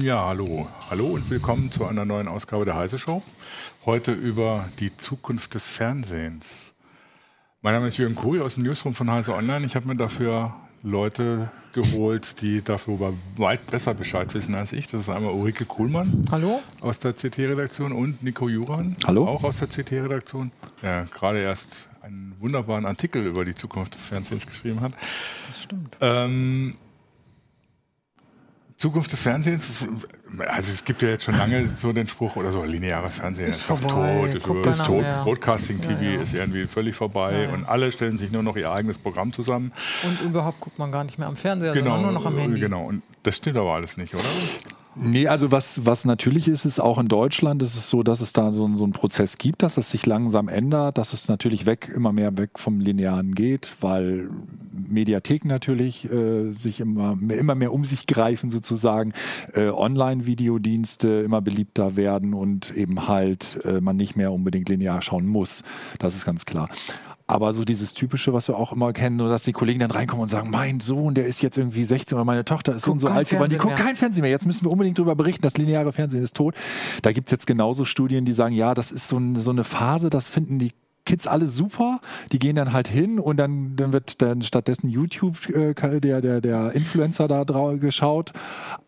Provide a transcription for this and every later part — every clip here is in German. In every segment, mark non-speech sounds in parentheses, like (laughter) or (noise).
Ja, hallo. Hallo und willkommen zu einer neuen Ausgabe der Heise Show. Heute über die Zukunft des Fernsehens. Mein Name ist Jürgen Kuri aus dem Newsroom von Heise Online. Ich habe mir dafür Leute geholt, die darüber weit besser Bescheid wissen als ich. Das ist einmal Ulrike Kuhlmann Hallo. aus der CT-Redaktion und Nico Juran, Hallo. auch aus der CT-Redaktion, der gerade erst einen wunderbaren Artikel über die Zukunft des Fernsehens geschrieben hat. Das stimmt. Ähm, Zukunft des Fernsehens, also es gibt ja jetzt schon lange so den Spruch oder so, lineares Fernsehen Ist doch vorbei, tot, ist tot, mehr. Broadcasting TV Ja, ja. ist irgendwie völlig vorbei ja. und alle stellen sich nur noch ihr eigenes Programm zusammen. Und überhaupt guckt man gar nicht mehr am Fernseher, genau, sondern nur noch am Handy. Genau, und das stimmt aber alles nicht, oder? Nee, also was, was natürlich ist, ist auch in Deutschland ist es so, dass es da so, einen- so einen Prozess gibt, dass es sich langsam ändert, dass es natürlich weg, immer mehr weg vom Linearen geht, weil Mediatheken natürlich äh, sich immer, immer mehr um sich greifen sozusagen, äh, Online-Videodienste immer beliebter werden und eben halt äh, man nicht mehr unbedingt linear schauen muss. Das ist ganz klar. Aber so dieses Typische, was wir auch immer kennen, nur dass die Kollegen dann reinkommen und sagen, mein Sohn, der ist jetzt irgendwie 16 oder meine Tochter ist und so alt geworden, die guckt mehr. kein Fernsehen mehr. Jetzt müssen wir unbedingt darüber berichten, das lineare Fernsehen ist tot. Da gibt es jetzt genauso Studien, die sagen, ja, das ist so, ein, so eine Phase, das finden die Kids alle super, die gehen dann halt hin und dann, dann wird dann stattdessen YouTube, äh, der, der, der Influencer da drau geschaut.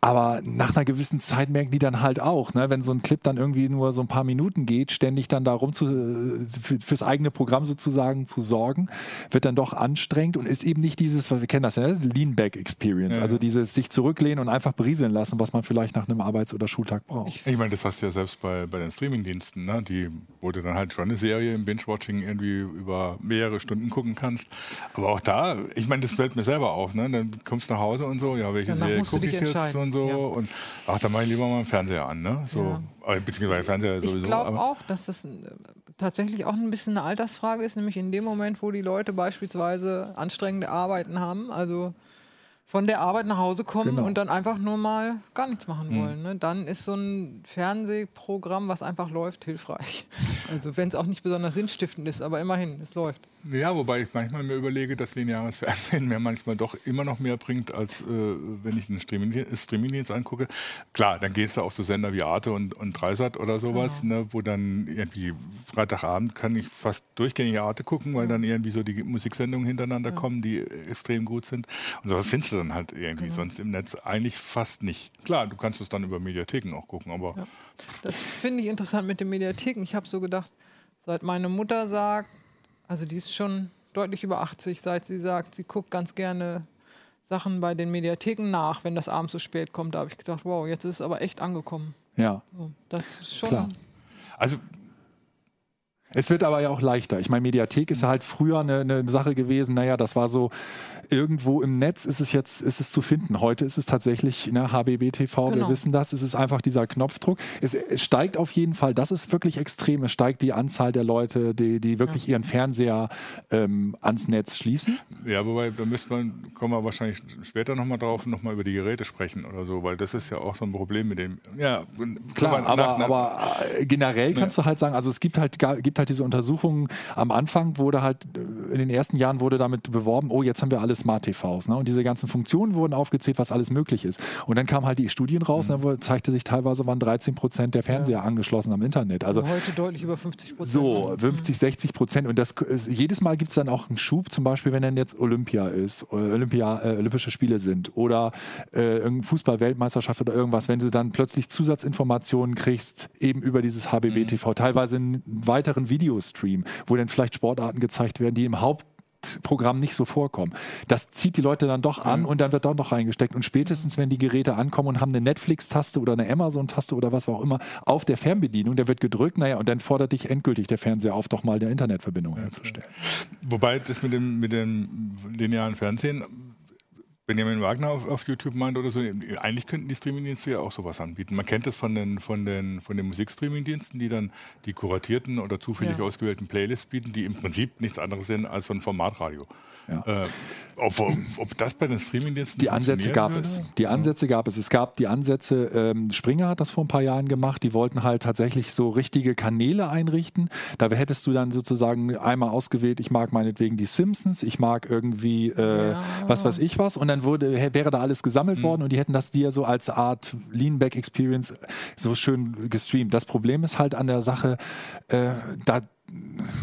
Aber nach einer gewissen Zeit merken die dann halt auch, ne, wenn so ein Clip dann irgendwie nur so ein paar Minuten geht, ständig dann darum zu, äh, für, fürs eigene Programm sozusagen zu sorgen, wird dann doch anstrengend und ist eben nicht dieses, wir kennen das ja, ne, Lean-Back Experience, Ja. also dieses sich zurücklehnen und einfach berieseln lassen, was man vielleicht nach einem Arbeits- oder Schultag braucht. Ich meine, das hast du ja selbst bei, bei den Streamingdiensten, ne? die, du dann halt schon eine Serie im Binge-Watching irgendwie über mehrere Stunden gucken kannst. Aber auch da, ich meine, das fällt mir selber auf, ne? Dann kommst du nach Hause und so, ja, welche Danach Serie gucke ich jetzt und so. ja. Und ach, da mache ich lieber mal einen Fernseher an, ne? So, äh, beziehungsweise Fernseher sowieso. Ich glaube auch, dass das äh, tatsächlich auch ein bisschen eine Altersfrage ist, nämlich in dem Moment, wo die Leute beispielsweise anstrengende Arbeiten haben, also von der Arbeit nach Hause kommen Genau. und dann einfach nur mal gar nichts machen wollen. Ne? Dann ist so ein Fernsehprogramm, was einfach läuft, hilfreich. (laughs) Also wenn es auch nicht besonders sinnstiftend ist, aber immerhin, es läuft. Ja, wobei ich manchmal mir überlege, dass lineares Fernsehen mir manchmal doch immer noch mehr bringt, als äh, wenn ich einen Streaming- Streamingdienst angucke. Klar, dann gehst du auf so Sender wie Arte und, und Dreisat oder sowas, ne, wo dann irgendwie Freitagabend kann ich fast durchgängig Arte gucken, weil dann irgendwie so die Musiksendungen hintereinander kommen, die extrem gut sind. Und sowas findest du dann halt irgendwie sonst im Netz eigentlich fast nicht. Klar, du kannst es dann über Mediatheken auch gucken, aber Ja. Das finde ich interessant mit den Mediatheken. Ich habe so gedacht, seit meine Mutter sagt, also die ist schon deutlich über 80, seit sie sagt, sie guckt ganz gerne Sachen bei den Mediatheken nach, wenn das abends so spät kommt. Da habe ich gedacht, wow, jetzt ist es aber echt angekommen. Ja. So, Das ist schon. Klar. also Es wird aber ja auch leichter. Ich meine, Mediathek ist ja halt früher eine, eine Sache gewesen, naja, das war so, irgendwo im Netz ist es jetzt, ist es zu finden. Heute ist es tatsächlich, ne, HBB TV, wir Genau. wissen das, es ist einfach dieser Knopfdruck. Es, es steigt auf jeden Fall, das ist wirklich extrem, es steigt die Anzahl der Leute, die, die wirklich ihren Fernseher ähm, ans Netz schließen. Ja, wobei, da müsste man, kommen wir wahrscheinlich später nochmal drauf, nochmal über die Geräte sprechen oder so, weil das ist ja auch so ein Problem mit dem. Ja, Klar, nach- aber, nach- aber äh, generell kannst du halt sagen, also es gibt halt, gibt halt diese Untersuchungen, am Anfang wurde halt, äh, in den ersten Jahren wurde damit beworben, oh, jetzt haben wir alle Smart-TVs. Ne? Und diese ganzen Funktionen wurden aufgezählt, was alles möglich ist. Und dann kamen halt die Studien raus, Mhm. und dann zeigte sich teilweise waren 13 Prozent der Fernseher angeschlossen am Internet. Also heute deutlich über 50 Prozent. so, 50, 60 Prozent. Und das, jedes Mal gibt es dann auch einen Schub, zum Beispiel, wenn dann jetzt Olympia ist, äh, Olympia, äh, Olympische Spiele sind oder äh, irgendeine Fußball-Weltmeisterschaft oder irgendwas, wenn du dann plötzlich Zusatzinformationen kriegst, eben über dieses HBB TV, teilweise einen weiteren Videostream, wo dann vielleicht Sportarten gezeigt werden, die im Haupt Programm nicht so vorkommen. Das zieht die Leute dann doch an und dann wird doch noch reingesteckt. Und spätestens, wenn die Geräte ankommen und haben eine Netflix-Taste oder eine Amazon-Taste oder was auch immer auf der Fernbedienung, der wird gedrückt, naja, und dann fordert dich endgültig der Fernseher auf, doch mal eine Internetverbindung herzustellen. Wobei das mit dem, mit dem linearen Fernsehen, Benjamin Wagner auf, auf YouTube meint oder so, eigentlich könnten die Streamingdienste ja auch sowas anbieten. Man kennt das von den, von den, von den Musikstreamingdiensten, die dann die kuratierten oder zufällig Ja. ausgewählten Playlists bieten, die im Prinzip nichts anderes sind als so ein Formatradio. Ja. Äh, ob, ob das bei den Streamingdiensten Die Ansätze gab würde? es. Die Ansätze gab es. Es gab die Ansätze, ähm, Springer hat das vor ein paar Jahren gemacht, die wollten halt tatsächlich so richtige Kanäle einrichten. Da hättest du dann sozusagen einmal ausgewählt, ich mag meinetwegen die Simpsons, ich mag irgendwie, äh, Ja. was weiß ich was. Und dann dann wurde, wäre da alles gesammelt Mhm. worden und die hätten das dir so als Art Lean-Back-Experience so schön gestreamt. Das Problem ist halt an der Sache, äh, da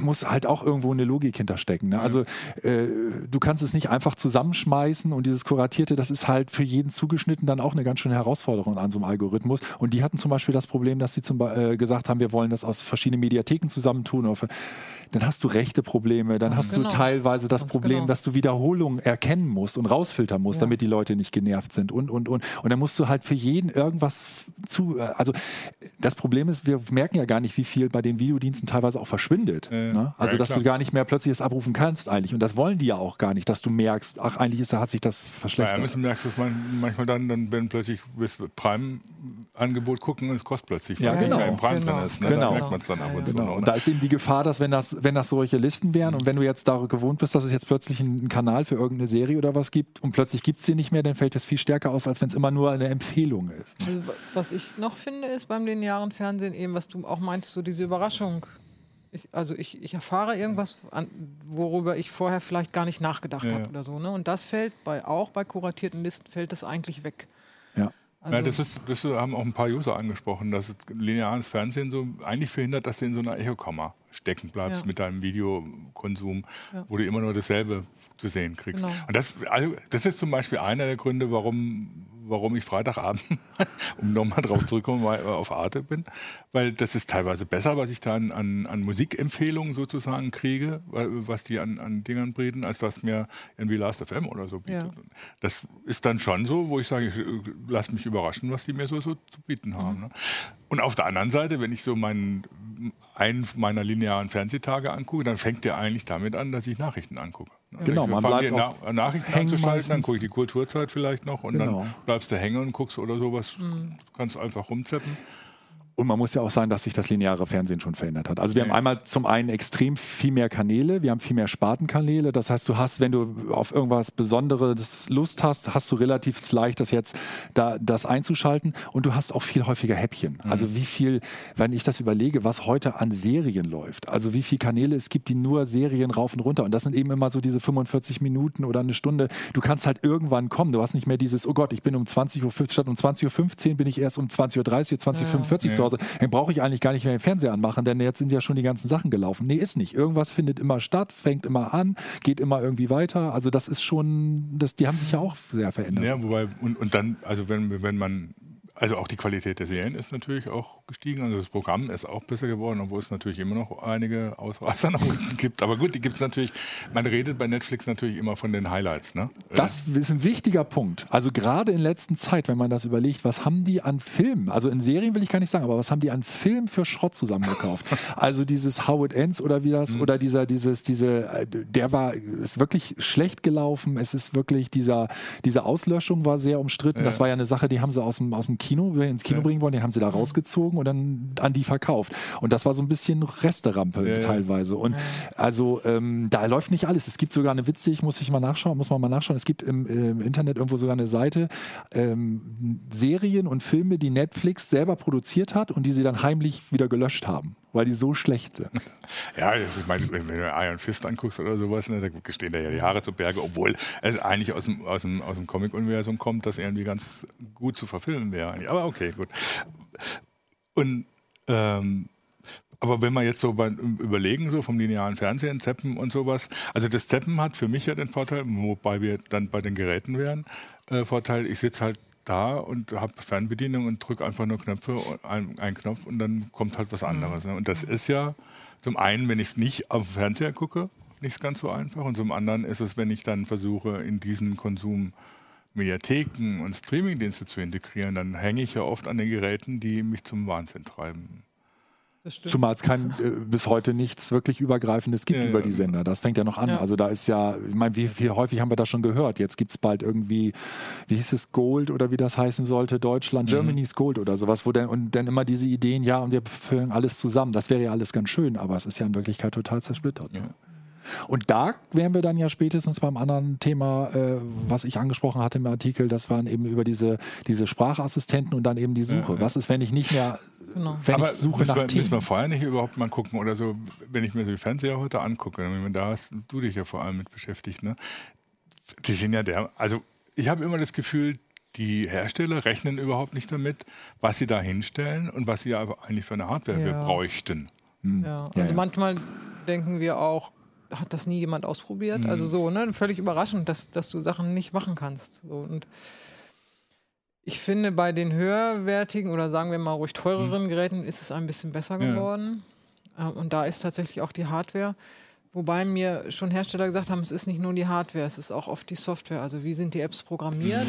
muss halt auch irgendwo eine Logik hinterstecken. Ne? Also äh, du kannst es nicht einfach zusammenschmeißen und dieses Kuratierte, das ist halt für jeden zugeschnitten dann auch eine ganz schöne Herausforderung an so einem Algorithmus. Und die hatten zum Beispiel das Problem, dass sie zum, äh, gesagt haben, wir wollen das aus verschiedenen Mediatheken zusammentun. Oder dann hast du rechte Probleme, dann hast genau. du teilweise das Ganz Problem, genau. dass du Wiederholungen erkennen musst und rausfiltern musst, Ja. damit die Leute nicht genervt sind und, und, und. Und dann musst du halt für jeden irgendwas zu, äh, also das Problem ist, wir merken ja gar nicht, wie viel bei den Videodiensten teilweise auch verschwindet. Ja, ja. Ne? Also, Ja, dass klar. du gar nicht mehr plötzlich das abrufen kannst eigentlich. Und das wollen die ja auch gar nicht, dass du merkst, ach, eigentlich ist, hat sich das verschlechtert. Amazon merkst du man- manchmal dann, dann wenn plötzlich das Prime-Angebot gucken und es kostet plötzlich, Ja, weil es genau. nicht mehr im Prime Genau. drin ist. Ne? Genau. Da merkt man es dann ab und zu. Genau. Und ne? da ist eben die Gefahr, dass wenn das, wenn das solche Listen wären und wenn du jetzt da gewohnt bist, dass es jetzt plötzlich einen Kanal für irgendeine Serie oder was gibt und plötzlich gibt es die nicht mehr, dann fällt das viel stärker aus, als wenn es immer nur eine Empfehlung ist. Also, wa- was ich noch finde, ist beim linearen Fernsehen eben, was du auch meintest, so diese Überraschung. Ich, also ich, ich erfahre irgendwas, an, worüber ich vorher vielleicht gar nicht nachgedacht Ja, habe ja. oder so. Ne? Und das fällt bei auch bei kuratierten Listen fällt das eigentlich weg. Also, ja, das, ist, das haben auch ein paar User angesprochen, dass es lineares Fernsehen so eigentlich verhindert, dass du in so einer Echokammer stecken bleibst Ja. mit deinem Videokonsum, Ja. wo du immer nur dasselbe zu sehen kriegst. Genau. Und das, also, das ist zum Beispiel einer der Gründe, warum, warum ich Freitagabend, (laughs) um nochmal drauf zurückzukommen, auf Arte bin, weil das ist teilweise besser, was ich da an, an, an Musikempfehlungen sozusagen kriege, was die an, an Dingern bieten, als das mir irgendwie Last FM oder so bietet. Ja. Das ist dann schon so, wo ich sage, ich äh, lass mich überraschen, was die mir so, so zu bieten Mhm. haben. Ne? Und auf der anderen Seite, wenn ich so meinen, einen meiner linearen Fernsehtage angucke, dann fängt der eigentlich damit an, dass ich Nachrichten angucke. Genau, ich man fange bleibt die auch Na Nachrichten anzuschalten, dann gucke ich die Kulturzeit vielleicht noch und Genau. dann bleibst du hängen und guckst oder sowas. Mhm. Kannst einfach rumzeppen. Und man muss ja auch sagen, dass sich das lineare Fernsehen schon verändert hat. Also wir Ja. haben einmal zum einen extrem viel mehr Kanäle, wir haben viel mehr Spartenkanäle. Das heißt, du hast, wenn du auf irgendwas Besonderes Lust hast, hast du relativ leicht, das jetzt da das einzuschalten. Und du hast auch viel häufiger Häppchen. Also wie viel, wenn ich das überlege, was heute an Serien läuft. Also wie viele Kanäle es gibt, die nur Serien rauf und runter. Und das sind eben immer so diese 45 Minuten oder eine Stunde. Du kannst halt irgendwann kommen. Du hast nicht mehr dieses, oh Gott, ich bin um 20 Uhr, statt um 20.15 Uhr bin ich erst um 20.30 Uhr, 20.45 Uhr zu Hause. Dann brauche ich eigentlich gar nicht mehr den Fernseher anmachen, denn jetzt sind ja schon die ganzen Sachen gelaufen. Nee, ist nicht. Irgendwas findet immer statt, fängt immer an, geht immer irgendwie weiter. Also das ist schon, das, die haben sich ja auch sehr verändert. Ja, wobei, und, und dann, also wenn, wenn man, also auch die Qualität der Serien ist natürlich auch gestiegen, also das Programm ist auch besser geworden, obwohl es natürlich immer noch einige Ausreißer (laughs) nach unten gibt. Aber gut, die gibt es natürlich, man redet bei Netflix natürlich immer von den Highlights, ne? Das ist ein wichtiger Punkt. Also gerade in letzter Zeit, wenn man das überlegt, was haben die an Filmen, also in Serien will ich gar nicht sagen, aber was haben die an Filmen für Schrott zusammengekauft? (laughs) also dieses How It Ends oder wie das, oder dieser, dieses, diese, der war, ist wirklich schlecht gelaufen. Es ist wirklich, dieser, diese Auslöschung war sehr umstritten. Das war ja eine Sache, die haben sie aus dem, aus dem Kino, ins Kino bringen wollen, den haben sie da rausgezogen und dann an die verkauft. Und das war so ein bisschen Resterampe Ja, ja. teilweise. Und also ähm, da läuft nicht alles. Es gibt sogar eine witzig, muss ich mal nachschauen, muss man mal nachschauen. Es gibt im, im Internet irgendwo sogar eine Seite, ähm, Serien und Filme, die Netflix selber produziert hat und die sie dann heimlich wieder gelöscht haben, weil die so schlecht sind. (laughs) Ja, ich meine, wenn du Iron Fist anguckst oder sowas, ne, da stehen da ja die Haare zu Berge, obwohl es eigentlich aus dem, aus dem, aus dem Comic-Universum kommt, das irgendwie ganz gut zu verfilmen wäre. Aber okay, gut. Und ähm, aber wenn wir jetzt so beim Überlegen, so vom linearen Fernsehen, Zeppen und sowas, also das Zeppen hat für mich ja den Vorteil, wobei wir dann bei den Geräten wären, äh, Vorteil, ich sitze halt da und habe Fernbedienung und drücke einfach nur Knöpfe, ein, einen Knopf und dann kommt halt was anderes. Ne? Und das ist ja zum einen, wenn ich es nicht auf dem Fernseher gucke, nicht ganz so einfach. Und zum anderen ist es, wenn ich dann versuche, in diesen Konsum Mediatheken und Streamingdienste zu integrieren, dann hänge ich ja oft an den Geräten, die mich zum Wahnsinn treiben. Zumal es kein, äh, bis heute nichts wirklich Übergreifendes gibt Ja, über ja, die Sender. Das fängt ja noch an. Ja. Also da ist ja, ich meine, wie, wie häufig haben wir das schon gehört? Jetzt gibt es bald irgendwie, wie hieß es, Gold oder wie das heißen sollte, Deutschland, Germany's Gold oder sowas, wo dann, und dann immer diese Ideen, ja, und wir füllen alles zusammen. Das wäre ja alles ganz schön, aber es ist ja in Wirklichkeit total zersplittert. Ne? Und da wären wir dann ja spätestens beim anderen Thema, äh, was ich angesprochen hatte im Artikel, das waren eben über diese, diese Sprachassistenten und dann eben die Suche. Ja, ja. Was ist, wenn ich nicht mehr, Genau. wenn Aber ich suche müssen, nach wir, müssen wir vorher nicht überhaupt mal gucken oder so, wenn ich mir so die Fernseher heute angucke, da hast du dich ja vor allem mit beschäftigt, ne? Die sind ja der, also ich habe immer das Gefühl, die Hersteller rechnen überhaupt nicht damit, was sie da hinstellen und was sie aber eigentlich für eine Hardware wir Ja. bräuchten. Hm. Ja, Ja, also ja. manchmal denken wir auch, hat das nie jemand ausprobiert? Also so, ne? Völlig überraschend, dass, dass du Sachen nicht machen kannst. So, und ich finde, bei den höherwertigen oder sagen wir mal ruhig teureren Geräten ist es ein bisschen besser Ja. geworden. Ähm, Und da ist tatsächlich auch die Hardware. Wobei mir schon Hersteller gesagt haben, es ist nicht nur die Hardware, es ist auch oft die Software. Also wie sind die Apps programmiert?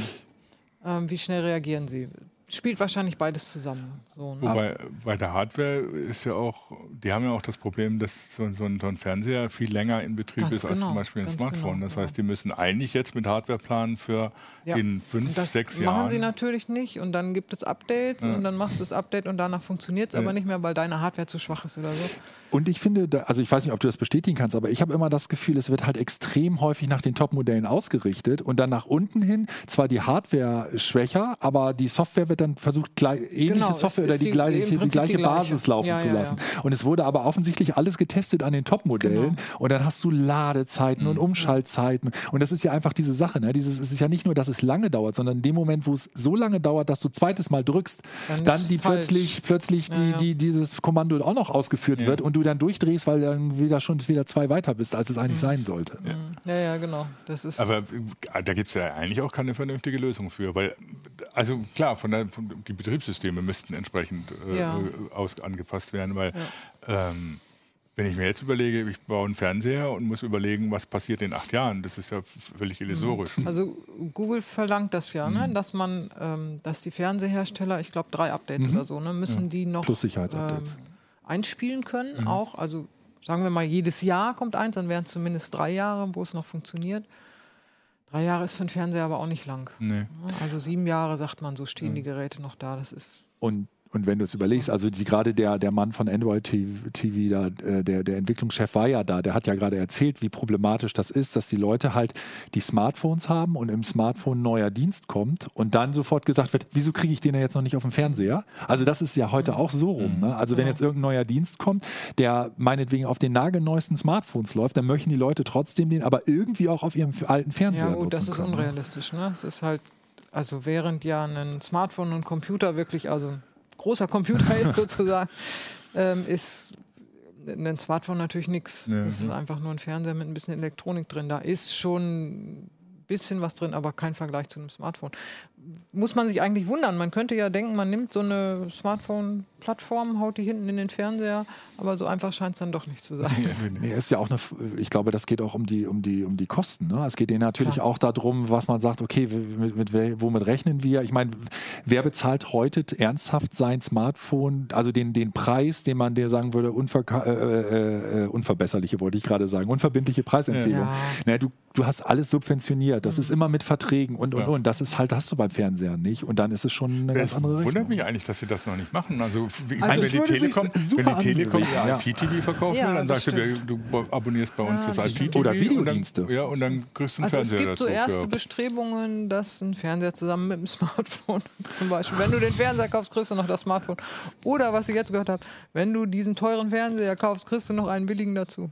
Ähm, wie schnell reagieren sie? Spielt wahrscheinlich beides zusammen. So, ne? Wobei bei der Hardware ist ja auch, die haben ja auch das Problem, dass so, so, ein, so ein Fernseher viel länger in Betrieb Ganz ist als genau, zum Beispiel ein Smartphone. genau, das ja. heißt, die müssen eigentlich jetzt mit Hardware planen für Ja. in fünf, das sechs machen Jahren. sie natürlich nicht und dann gibt es Updates Ja. und dann machst du das Update und danach funktioniert es Ja. aber nicht mehr, weil deine Hardware zu schwach ist oder so. Und ich finde, da- also ich weiß nicht, ob du das bestätigen kannst, aber ich habe immer das Gefühl, es wird halt extrem häufig nach den Top-Modellen ausgerichtet und dann nach unten hin zwar die Hardware schwächer, aber die Software wird dann versucht, gleich, ähnliche Genau, Software oder die, die- gleiche, die gleiche die gleiche. Basis laufen Ja, zu ja, lassen. Und es wurde aber offensichtlich alles getestet an den Top-Modellen Genau. und dann hast du Ladezeiten Mhm. und Umschaltzeiten und das ist ja einfach diese Sache. Ne? Dieses, es ist ja nicht nur, dass es lange dauert, sondern in dem Moment, wo es so lange dauert, dass du zweites Mal drückst, Dann dann, die falsch. plötzlich, plötzlich Ja, die, ja. die, dieses Kommando auch noch ausgeführt Ja. wird und du dann durchdrehst, weil dann wieder schon wieder zwei weiter bist, als es eigentlich sein sollte. Ja, ja, genau. Das ist Aber äh, da gibt es ja eigentlich auch keine vernünftige Lösung für, weil, also klar, von der, von, die Betriebssysteme müssten entsprechend äh, Ja. äh, aus, angepasst werden, weil ähm, wenn ich mir jetzt überlege, ich baue einen Fernseher und muss überlegen, was passiert in acht Jahren, das ist ja völlig illusorisch. also Google verlangt das ja, Mhm. ne? dass man, ähm, dass die Fernsehersteller, ich glaube drei Updates Mhm. oder so, ne, müssen die noch Plus Sicherheitsupdates. ähm, einspielen können, Mhm. auch. Also sagen wir mal, jedes Jahr kommt eins, dann wären es zumindest drei Jahre, wo es noch funktioniert. Drei Jahre ist für einen Fernseher aber auch nicht lang. Nee. ne? Also sieben Jahre, sagt man, so stehen die Geräte noch da. Das ist Und, und wenn du es überlegst, also die, gerade der, der Mann von Android TV, da, äh, der, der Entwicklungschef war ja da, der hat ja gerade erzählt, wie problematisch das ist, dass die Leute halt die Smartphones haben und im Smartphone ein neuer Dienst kommt und dann sofort gesagt wird, wieso kriege ich den ja jetzt noch nicht auf dem Fernseher? Also das ist ja heute auch so rum. Ne? Also wenn jetzt irgendein neuer Dienst kommt, der meinetwegen auf den nagelneuesten Smartphones läuft, dann möchten die Leute trotzdem den aber irgendwie auch auf ihrem alten Fernseher Ja, gut, das ist können. ne? unrealistisch. Ne? Es ist halt, also während ja ein Smartphone und ein Computer wirklich, also großer Computer (laughs) ist sozusagen, ähm, ist ein Smartphone natürlich nichts. Ja, das ist einfach nur ein Fernseher mit ein bisschen Elektronik drin. Da ist schon ein bisschen was drin, aber kein Vergleich zu einem Smartphone. Muss man sich eigentlich wundern. Man könnte ja denken, man nimmt so eine Smartphone-Plattform, haut die hinten in den Fernseher, aber so einfach scheint es dann doch nicht zu sein. Nee, ist ja auch eine, ich glaube, das geht auch um die, um die, um die Kosten. Ne? Es geht denen natürlich Klar. auch darum, was man sagt, okay, mit, mit, womit rechnen wir? Ich meine, wer bezahlt heute ernsthaft sein Smartphone, also den, den Preis, den man dir sagen würde, unverka- äh, äh, äh, unverbesserliche, wollte ich gerade sagen, unverbindliche Preisempfehlung. Ja. Ne, du, du hast alles subventioniert, das ist immer mit Verträgen und, und, Ja. und. Das ist halt, hast du beim Fernseher nicht. Und dann ist es schon eine ganz Es andere Rechnung. wundert mich eigentlich, dass sie das noch nicht machen. Also, Also meine, ich wenn, die Telekom, wenn die Telekom ihr ja. IPTV verkaufen Ja, will, dann das sagst du, du abonnierst bei uns Ja, das das IPTV. Oder und Videodienste. Dann, ja, und dann kriegst du einen Also es Fernseher gibt so dazu. erste für- Bestrebungen, dass ein Fernseher zusammen mit dem Smartphone (laughs) zum Beispiel, wenn du den Fernseher kaufst, kriegst du noch das Smartphone. Oder was ich jetzt gehört habe, wenn du diesen teuren Fernseher kaufst, kriegst du noch einen billigen dazu.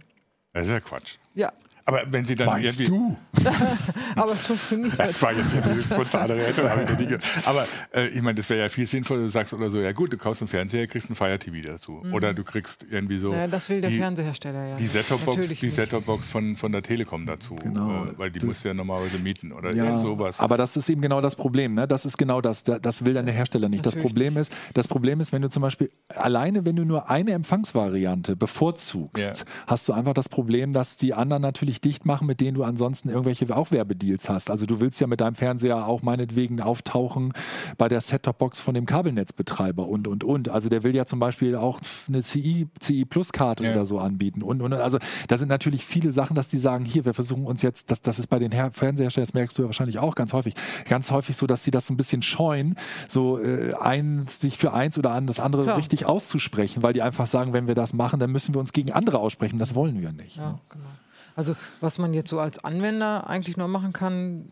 Das ist ja Quatsch. Ja, Aber wenn sie dann Meinst irgendwie. du? (laughs) aber es funktioniert. Das war jetzt eine spontane Reaktion, habe ich noch nie gehört. Aber äh, ich meine, das wäre ja viel sinnvoller, du sagst oder so, ja gut, du kaufst einen Fernseher, kriegst einen Fire TV dazu. Oder du kriegst irgendwie so. Naja, das will der die, Fernsehersteller ja. Die. Set-Top-Box. Set-Top-Box von, von der Telekom dazu. Genau. Äh, weil die Du- musst du ja normalerweise mieten oder Ja, irgend sowas. aber das ist eben genau das Problem. Ne? Das ist genau das. Da- Das will dann der Hersteller nicht. Das Natürlich Problem ist, das Problem ist, wenn du zum Beispiel alleine, wenn du nur eine Empfangsvariante bevorzugst, Ja. hast du einfach das Problem, dass die anderen natürlich dicht machen, mit denen du ansonsten irgendwelche auch Werbedeals hast. Also du willst ja mit deinem Fernseher auch meinetwegen auftauchen bei der Set-Top-Box von dem Kabelnetzbetreiber und und und. Also der will ja zum Beispiel auch eine CI, CI Plus Karte Ja. oder so anbieten und und also da sind natürlich viele Sachen, dass die sagen, hier wir versuchen uns jetzt, das, das ist bei den Her Fernseherstellern, das merkst du ja wahrscheinlich auch ganz häufig, ganz häufig so, dass sie das so ein bisschen scheuen, so äh, ein sich für eins oder an das andere Klar. richtig auszusprechen, weil die einfach sagen, wenn wir das machen, dann müssen wir uns gegen andere aussprechen. Das wollen wir nicht. Ja, genau. Also was man jetzt so als Anwender eigentlich nur machen kann,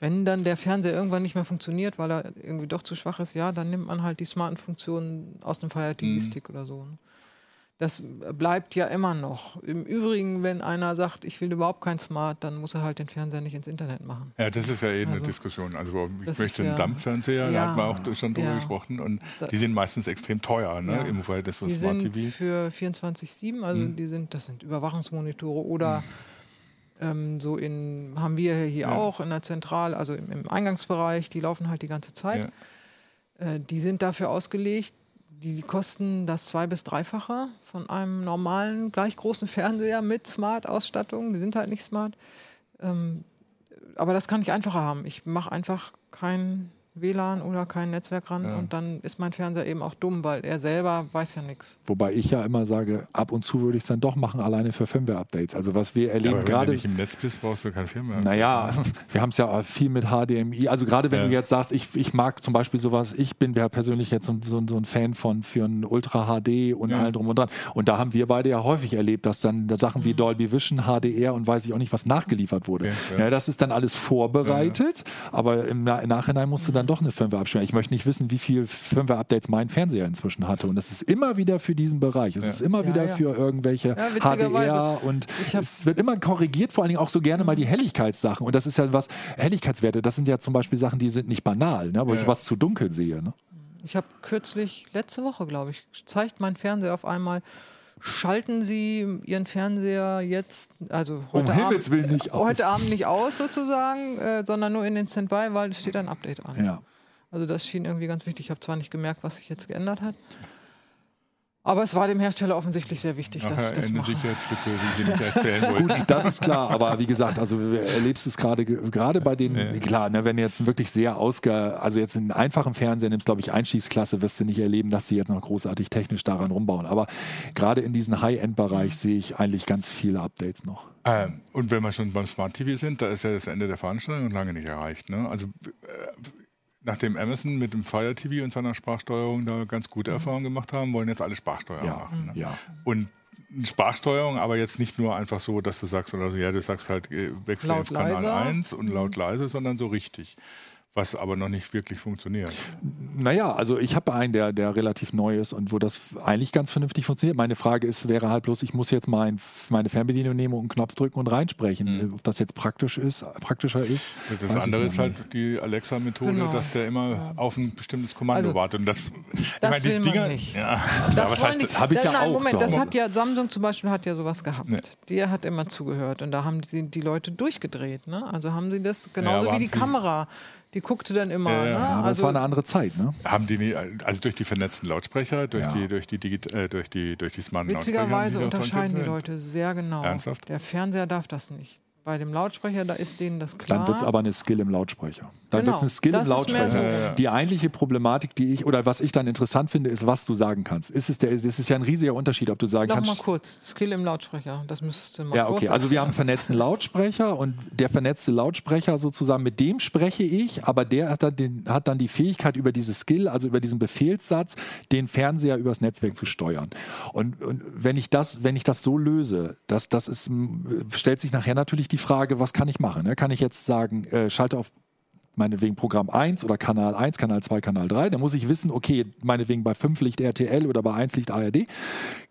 wenn dann der Fernseher irgendwann nicht mehr funktioniert, weil er irgendwie doch zu schwach ist, ja, dann nimmt man halt die smarten Funktionen aus dem Fire TV Stick oder so. Ne? Das bleibt ja immer noch. Im Übrigen, wenn einer sagt, ich will überhaupt kein Smart, dann muss er halt den Fernseher nicht ins Internet machen. Ja, das ist ja eben also, eine Diskussion. Also ich möchte einen ja, Dampffernseher, ja, da hat man auch schon drüber ja, gesprochen. Und die sind meistens extrem teuer ne, im Verhältnis zu Smart TV. Die sind für 24-7, also hm. die sind, das sind Überwachungsmonitore oder hm. ähm, so in, haben wir hier auch in der Zentrale, also im, im, Eingangsbereich, die laufen halt die ganze Zeit. Äh, die sind dafür ausgelegt, die kosten das zwei- bis dreifache von einem normalen, gleich großen (laughs) Fernseher mit Smart-Ausstattung. Die sind halt nicht smart. Ähm, aber das kann ich einfacher haben. Ich mache einfach kein WLAN oder kein Netzwerk ran ja. und dann ist mein Fernseher eben auch dumm, weil er selber weiß ja nichts. Wobei ich ja immer sage, ab und zu würde ich es dann doch machen, alleine für Firmware-Updates. Also was wir erleben ja, gerade. Wenn du nicht im Netz bist, brauchst du kein Firmware. Naja, wir haben es ja viel mit HDMI. Also gerade wenn ja. du jetzt sagst, ich, ich mag zum Beispiel sowas, ich bin ja persönlich jetzt so, so, so ein Fan von für ein Ultra HD und ja. allem drum und dran. Und da haben wir beide ja häufig erlebt, dass dann Sachen wie mhm. Dolby Vision, HDR und weiß ich auch nicht, was nachgeliefert wurde. Okay, ja. das ist dann alles vorbereitet, aber im, im Nachhinein musst du dann doch eine Firmware abspielen. Ich möchte nicht wissen, wie viel Firmware-Updates mein Fernseher inzwischen hatte. Und es ist immer wieder für diesen Bereich. Es ja. ist immer ja, wieder ja. für irgendwelche HDR und es wird immer korrigiert, vor allen Dingen auch so gerne mal die Helligkeitssachen. Und das ist ja was, Helligkeitswerte, das sind ja zum Beispiel Sachen, die sind nicht banal, ne, wo ich was zu dunkel sehe. Ne? Ich habe kürzlich, letzte Woche, glaube ich, zeigt mein Fernseher auf einmal schalten Sie Ihren Fernseher jetzt, also heute, um Abend, nicht heute Abend nicht aus sozusagen, äh, sondern nur in den Standby, weil es steht ein Update an. Ja. Also das schien irgendwie ganz wichtig. Ich habe zwar nicht gemerkt, was sich jetzt geändert hat. Aber es war dem Hersteller offensichtlich sehr wichtig, dass ich das eine mache. Sicherheitslücke, die Sie nicht erzählen (laughs) wollten. Gut, das ist klar. Aber wie gesagt, also du erlebst es gerade gerade bei den, ja. klar, ne, wenn du jetzt wirklich sehr ausge, also jetzt einen einfachen Fernseher nimmst, glaube ich, Einstiegsklasse, wirst du nicht erleben, dass sie jetzt noch großartig technisch daran rumbauen. Aber gerade in diesem High-End-Bereich mhm. sehe ich eigentlich ganz viele Updates noch. Ähm, und wenn wir schon beim Smart TV sind, da ist ja das Ende der Veranstaltung lange nicht erreicht. Ne? Also äh, nachdem Amazon mit dem Fire TV und seiner Sprachsteuerung da ganz gute mhm. Erfahrungen gemacht haben, wollen jetzt alle Sprachsteuerung ja, machen. Ne? Ja. Und Sprachsteuerung, aber jetzt nicht nur einfach so, dass du sagst, oder so, ja, du sagst halt, äh, wechsel auf Kanal leiser. 1 und laut mhm. leise, sondern so richtig was aber noch nicht wirklich funktioniert. Naja, also ich habe einen, der, der relativ neu ist und wo das eigentlich ganz vernünftig funktioniert. Meine Frage ist, wäre halt bloß, ich muss jetzt mein, meine Fernbedienung nehmen und einen Knopf drücken und reinsprechen. Mhm. Ob das jetzt praktisch ist, praktischer ist. Das andere ist halt die Alexa-Methode, genau. dass der immer ja. auf ein bestimmtes Kommando also, wartet. Und das, das (laughs) meine, will Dinger, man nicht. Ja. Das, das heißt, das habe ich ja nein, auch. Moment, das hat ja, Samsung zum Beispiel hat ja sowas gehabt. Nee. Der hat immer zugehört und da haben sie die Leute durchgedreht. Ne? Also haben sie das genauso ja, wie die Kamera die guckte dann immer. Ja, ja. Ne? also das war eine andere Zeit, ne? Haben die nie, also durch die vernetzten Lautsprecher, durch ja. die, durch die, Digi äh, durch die, durch die smarten Witzigerweise unterscheiden die Leute sehr genau. Ernsthaft? Der Fernseher darf das nicht. Bei dem Lautsprecher, da ist denen das klar. Dann wird es aber eine Skill im Lautsprecher. Dann genau. wird es eine Skill im Lautsprecher. So. Die eigentliche Problematik, die ich, oder was ich dann interessant finde, ist, was du sagen kannst. Ist es, der, ist es ja ein riesiger Unterschied, ob du sagen Noch kannst. Noch mal kurz, Skill im Lautsprecher, das müsstest du mal Ja, okay, also wir haben einen vernetzten Lautsprecher und der vernetzte Lautsprecher sozusagen, mit dem spreche ich, aber der hat dann, den, hat dann die Fähigkeit, über diese Skill, also über diesen Befehlssatz, den Fernseher übers Netzwerk zu steuern. Und, und wenn, ich das, wenn ich das so löse, das, das ist, stellt sich nachher natürlich die Frage, was kann ich ich mache. Ne? Kann ich jetzt sagen, äh, schalte auf meinetwegen Programm 1 oder Kanal 1, Kanal 2, Kanal 3. Da muss ich wissen, okay, meinetwegen bei 5 Licht RTL oder bei 1 Licht ARD.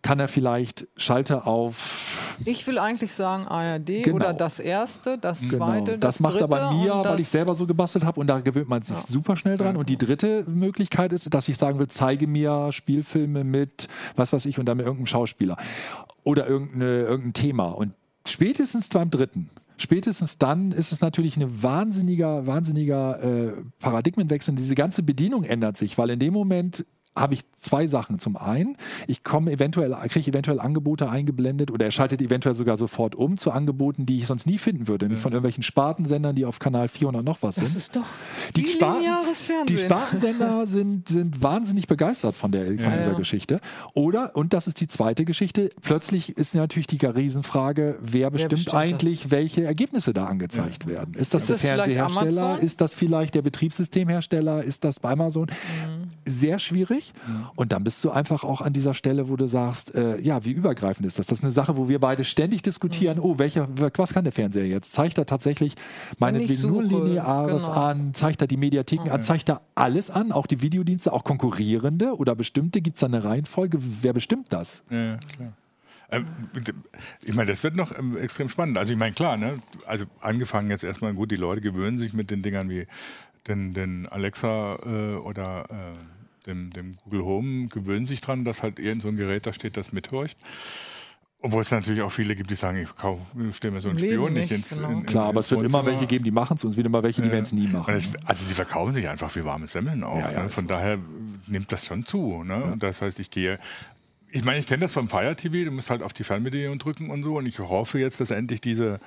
Kann er vielleicht Schalter auf. Ich will eigentlich sagen ARD genau. oder das erste, das genau. zweite, das, das macht aber mir, weil ich selber so gebastelt habe und da gewöhnt man sich ja. super schnell dran. Und die dritte Möglichkeit ist, dass ich sagen will, zeige mir Spielfilme mit was weiß ich und dann mit irgendeinem Schauspieler oder irgendein Thema. Und spätestens beim dritten spätestens dann ist es natürlich ein wahnsinniger, wahnsinniger äh, Paradigmenwechsel. Diese ganze Bedienung ändert sich, weil in dem Moment habe ich zwei Sachen. Zum einen, ich komme eventuell, kriege eventuell Angebote eingeblendet oder er schaltet eventuell sogar sofort um zu Angeboten, die ich sonst nie finden würde, nämlich ja. von irgendwelchen Spartensendern, die auf Kanal 400 noch was sind. Das ist doch die, Sparten, die Spartensender (laughs) sind, sind wahnsinnig begeistert von, der, von ja, dieser ja. Geschichte. Oder, und das ist die zweite Geschichte, plötzlich ist natürlich die Riesenfrage, wer bestimmt, wer bestimmt eigentlich, das? welche Ergebnisse da angezeigt werden. Ist das, ist der das Fernsehersteller? Ist das vielleicht der Betriebssystemhersteller? Ist das bei Amazon? Mhm. sehr schwierig. Mhm. Und dann bist du einfach auch an dieser Stelle, wo du sagst, äh, ja, wie übergreifend ist das? Das ist eine Sache, wo wir beide ständig diskutieren, mhm. oh, welcher, was kann der Fernseher jetzt? Zeigt er tatsächlich meinetwegen nur Lineares genau. an? Zeigt er die Mediatheken okay. an? Zeigt er alles an? Auch die Videodienste, auch konkurrierende oder bestimmte? Gibt es da eine Reihenfolge? Wer bestimmt das? Ja, klar. Ähm, ich meine, das wird noch ähm, extrem spannend. Also ich meine, klar, ne? also angefangen jetzt erstmal gut, die Leute gewöhnen sich mit den Dingern wie den, den Alexa äh, oder äh, dem, dem, Google Home, gewöhnen sich dran, dass halt irgend so ein Gerät da steht, das mithorcht. Obwohl es natürlich auch viele gibt, die sagen, ich stelle mir so einen Spion nicht, ins genau. in, in, Klar, aber es wird immer welche geben, die machen es und es wird immer welche, die werden es nie machen. Es, also sie verkaufen sich einfach wie warme Semmeln auch. Ja, ja, ne? Von daher nimmt das schon zu. Ne? Ja. Das heißt, ich gehe ich meine, ich kenne das vom Fire TV, du musst halt auf die Fernbedienung drücken und so. Und ich hoffe jetzt, dass endlich diese,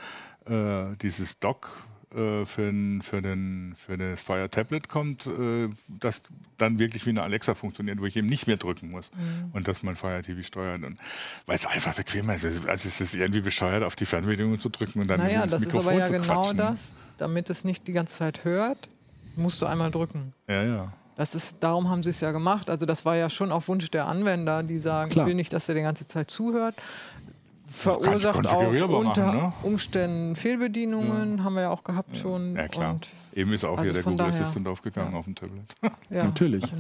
äh, dieses Dock äh, für, den, für, den, für das Fire Tablet kommt, äh, das dann wirklich wie eine Alexa funktioniert, wo ich eben nicht mehr drücken muss mhm. und dass man Fire TV steuert. Und weil es einfach bequemer ist. Also es ist irgendwie bescheuert, auf die Fernbedienung zu drücken und dann naja, das Mikrofon ist aber ja genau das. Damit es nicht die ganze Zeit hört, musst du einmal drücken. Ja, ja. Das ist, darum haben sie es ja gemacht. Also das war ja schon auf Wunsch der Anwender, die sagen, Klar. ich will nicht, dass er die ganze Zeit zuhört. Verursacht auch unter machen, ne? Umständen Fehlbedienungen, ja. haben wir ja auch gehabt ja. schon. Ja klar. Und Eben ist auch also hier der Google daher, Assistant aufgegangen auf dem Tablet. Ja, Natürlich. (laughs)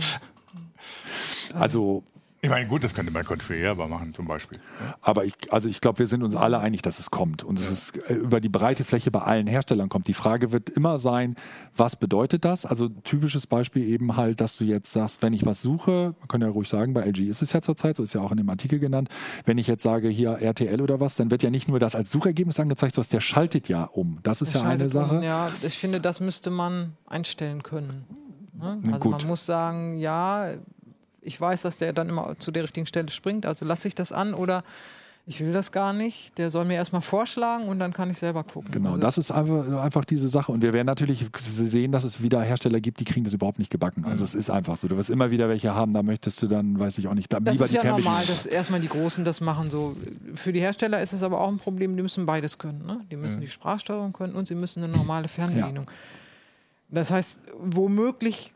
Also ich meine, gut, das könnte man konfigurierbar machen, zum Beispiel. Aber ich, also ich glaube, wir sind uns alle einig, dass es kommt. Und ja. es ist äh, über die breite Fläche bei allen Herstellern kommt. Die Frage wird immer sein, was bedeutet das? Also typisches Beispiel eben halt, dass du jetzt sagst, wenn ich was suche, man kann ja ruhig sagen, bei LG ist es ja zurzeit, so ist ja auch in dem Artikel genannt, wenn ich jetzt sage, hier RTL oder was, dann wird ja nicht nur das als Suchergebnis angezeigt, sondern der schaltet ja um. Das ist der ja eine Sache. Um, ja, ich finde, das müsste man einstellen können. Ne? Also Gut. man muss sagen, ja, ich weiß, dass der dann immer zu der richtigen Stelle springt, also lasse ich das an oder ich will das gar nicht, der soll mir erstmal vorschlagen und dann kann ich selber gucken. Genau, also das ist einfach, einfach diese Sache. Und wir werden natürlich sehen, dass es wieder Hersteller gibt, die kriegen das überhaupt nicht gebacken. Also es ist einfach so. Du wirst immer wieder welche haben, da möchtest du dann, weiß ich auch nicht, da das ist ja normal, dass erstmal die Großen das machen. So. Für die Hersteller ist es aber auch ein Problem, die müssen beides können. Ne? Die müssen ja. die Sprachsteuerung können und sie müssen eine normale Fernbedienung. Ja. Das heißt, womöglich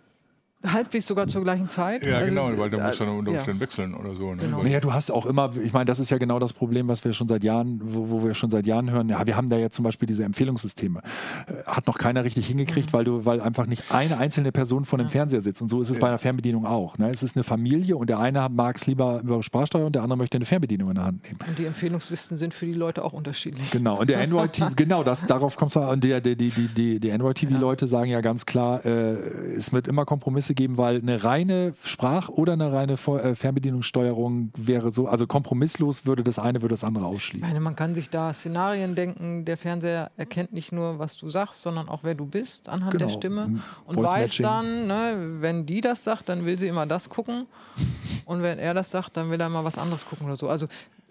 halbwegs sogar zur gleichen Zeit. Ja, also, genau, weil da muss dann unter Umständen ja. wechseln oder so. Ne? Genau. Naja, du hast auch immer, ich meine, das ist ja genau das Problem, was wir schon seit Jahren, wo, wo, wir schon seit Jahren hören. Ja, wir haben da ja zum Beispiel diese Empfehlungssysteme. Äh, hat noch keiner richtig hingekriegt, mhm. weil du, weil einfach nicht eine einzelne Person vor dem ja. Fernseher sitzt. Und so ist es ja. bei einer Fernbedienung auch. Ne? Es ist eine Familie und der eine mag es lieber über Sprachsteuer und der andere möchte eine Fernbedienung in der Hand nehmen. Und die Empfehlungslisten sind für die Leute auch unterschiedlich. Genau. Und der (laughs) Android TV, genau, das, darauf kommt es. Und der, die, die, die, die Android TV-Leute sagen ja ganz klar, äh, es wird immer Kompromisse geben, weil eine reine Sprach- oder eine reine äh, Fernbedienungssteuerung wäre so, also kompromisslos würde das eine, würde das andere ausschließen. Meine, man kann sich da Szenarien denken, der Fernseher erkennt nicht nur, was du sagst, sondern auch, wer du bist anhand genau. der Stimme und Voice weiß Matching. dann, ne, wenn die das sagt, dann will sie immer das gucken (laughs) und wenn er das sagt, dann will er mal was anderes gucken oder so. Also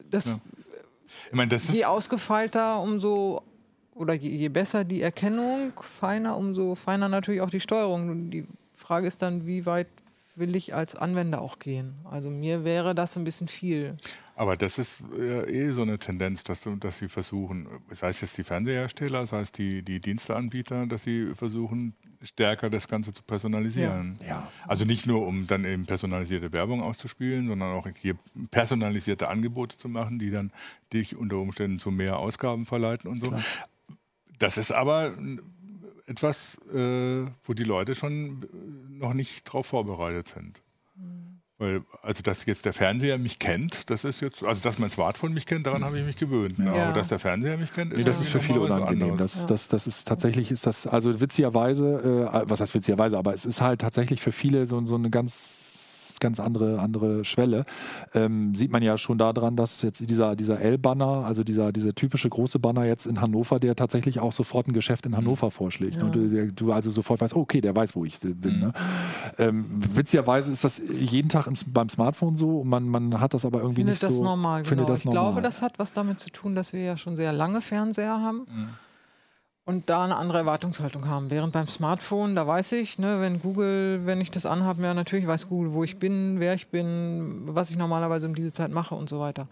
das, ja. ich meine, das je ausgefeilter, umso oder je, je, besser die Erkennung, feiner, umso feiner natürlich auch die Steuerung. Die Frage ist dann, wie weit will ich als Anwender auch gehen. Also mir wäre das ein bisschen viel. Aber das ist äh, eh so eine Tendenz, dass, dass sie versuchen, sei es jetzt die Fernsehersteller, sei es die, die Diensteanbieter, dass sie versuchen, stärker das Ganze zu personalisieren. Ja. ja. Also nicht nur, um dann eben personalisierte Werbung auszuspielen, sondern auch hier personalisierte Angebote zu machen, die dann dich unter Umständen zu mehr Ausgaben verleiten und so. Klar. Das ist aber etwas, äh, wo die Leute schon noch nicht darauf vorbereitet sind. Mhm. Weil, also, dass jetzt der Fernseher mich kennt, das ist jetzt, also, dass mein Smartphone mich kennt, daran habe ich mich gewöhnt. Ja. Aber dass der Fernseher mich kennt, ist, nee, das ist für viele unangenehm. Das, ja. das, das ist tatsächlich, ist das, also witzigerweise, äh, was heißt witzigerweise, aber es ist halt tatsächlich für viele so, so eine ganz ganz andere, andere Schwelle. Ähm, sieht man ja schon daran, dass jetzt dieser, dieser L-Banner, also dieser, dieser typische große Banner jetzt in Hannover, der tatsächlich auch sofort ein Geschäft in Hannover mhm. vorschlägt. Ja. Und du, du, also sofort weißt, okay, der weiß, wo ich bin. Mhm. Ne? Ähm, witzigerweise ist das jeden Tag im, beim Smartphone so und man, man hat das aber irgendwie findet nicht das so. Normal, genau. das ich normal. glaube, das hat was damit zu tun, dass wir ja schon sehr lange Fernseher haben. Mhm und da eine andere Erwartungshaltung haben. Während beim Smartphone, da weiß ich, ne, wenn Google, wenn ich das anhabe, ja natürlich weiß Google, wo ich bin, wer ich bin, was ich normalerweise um diese Zeit mache und so weiter.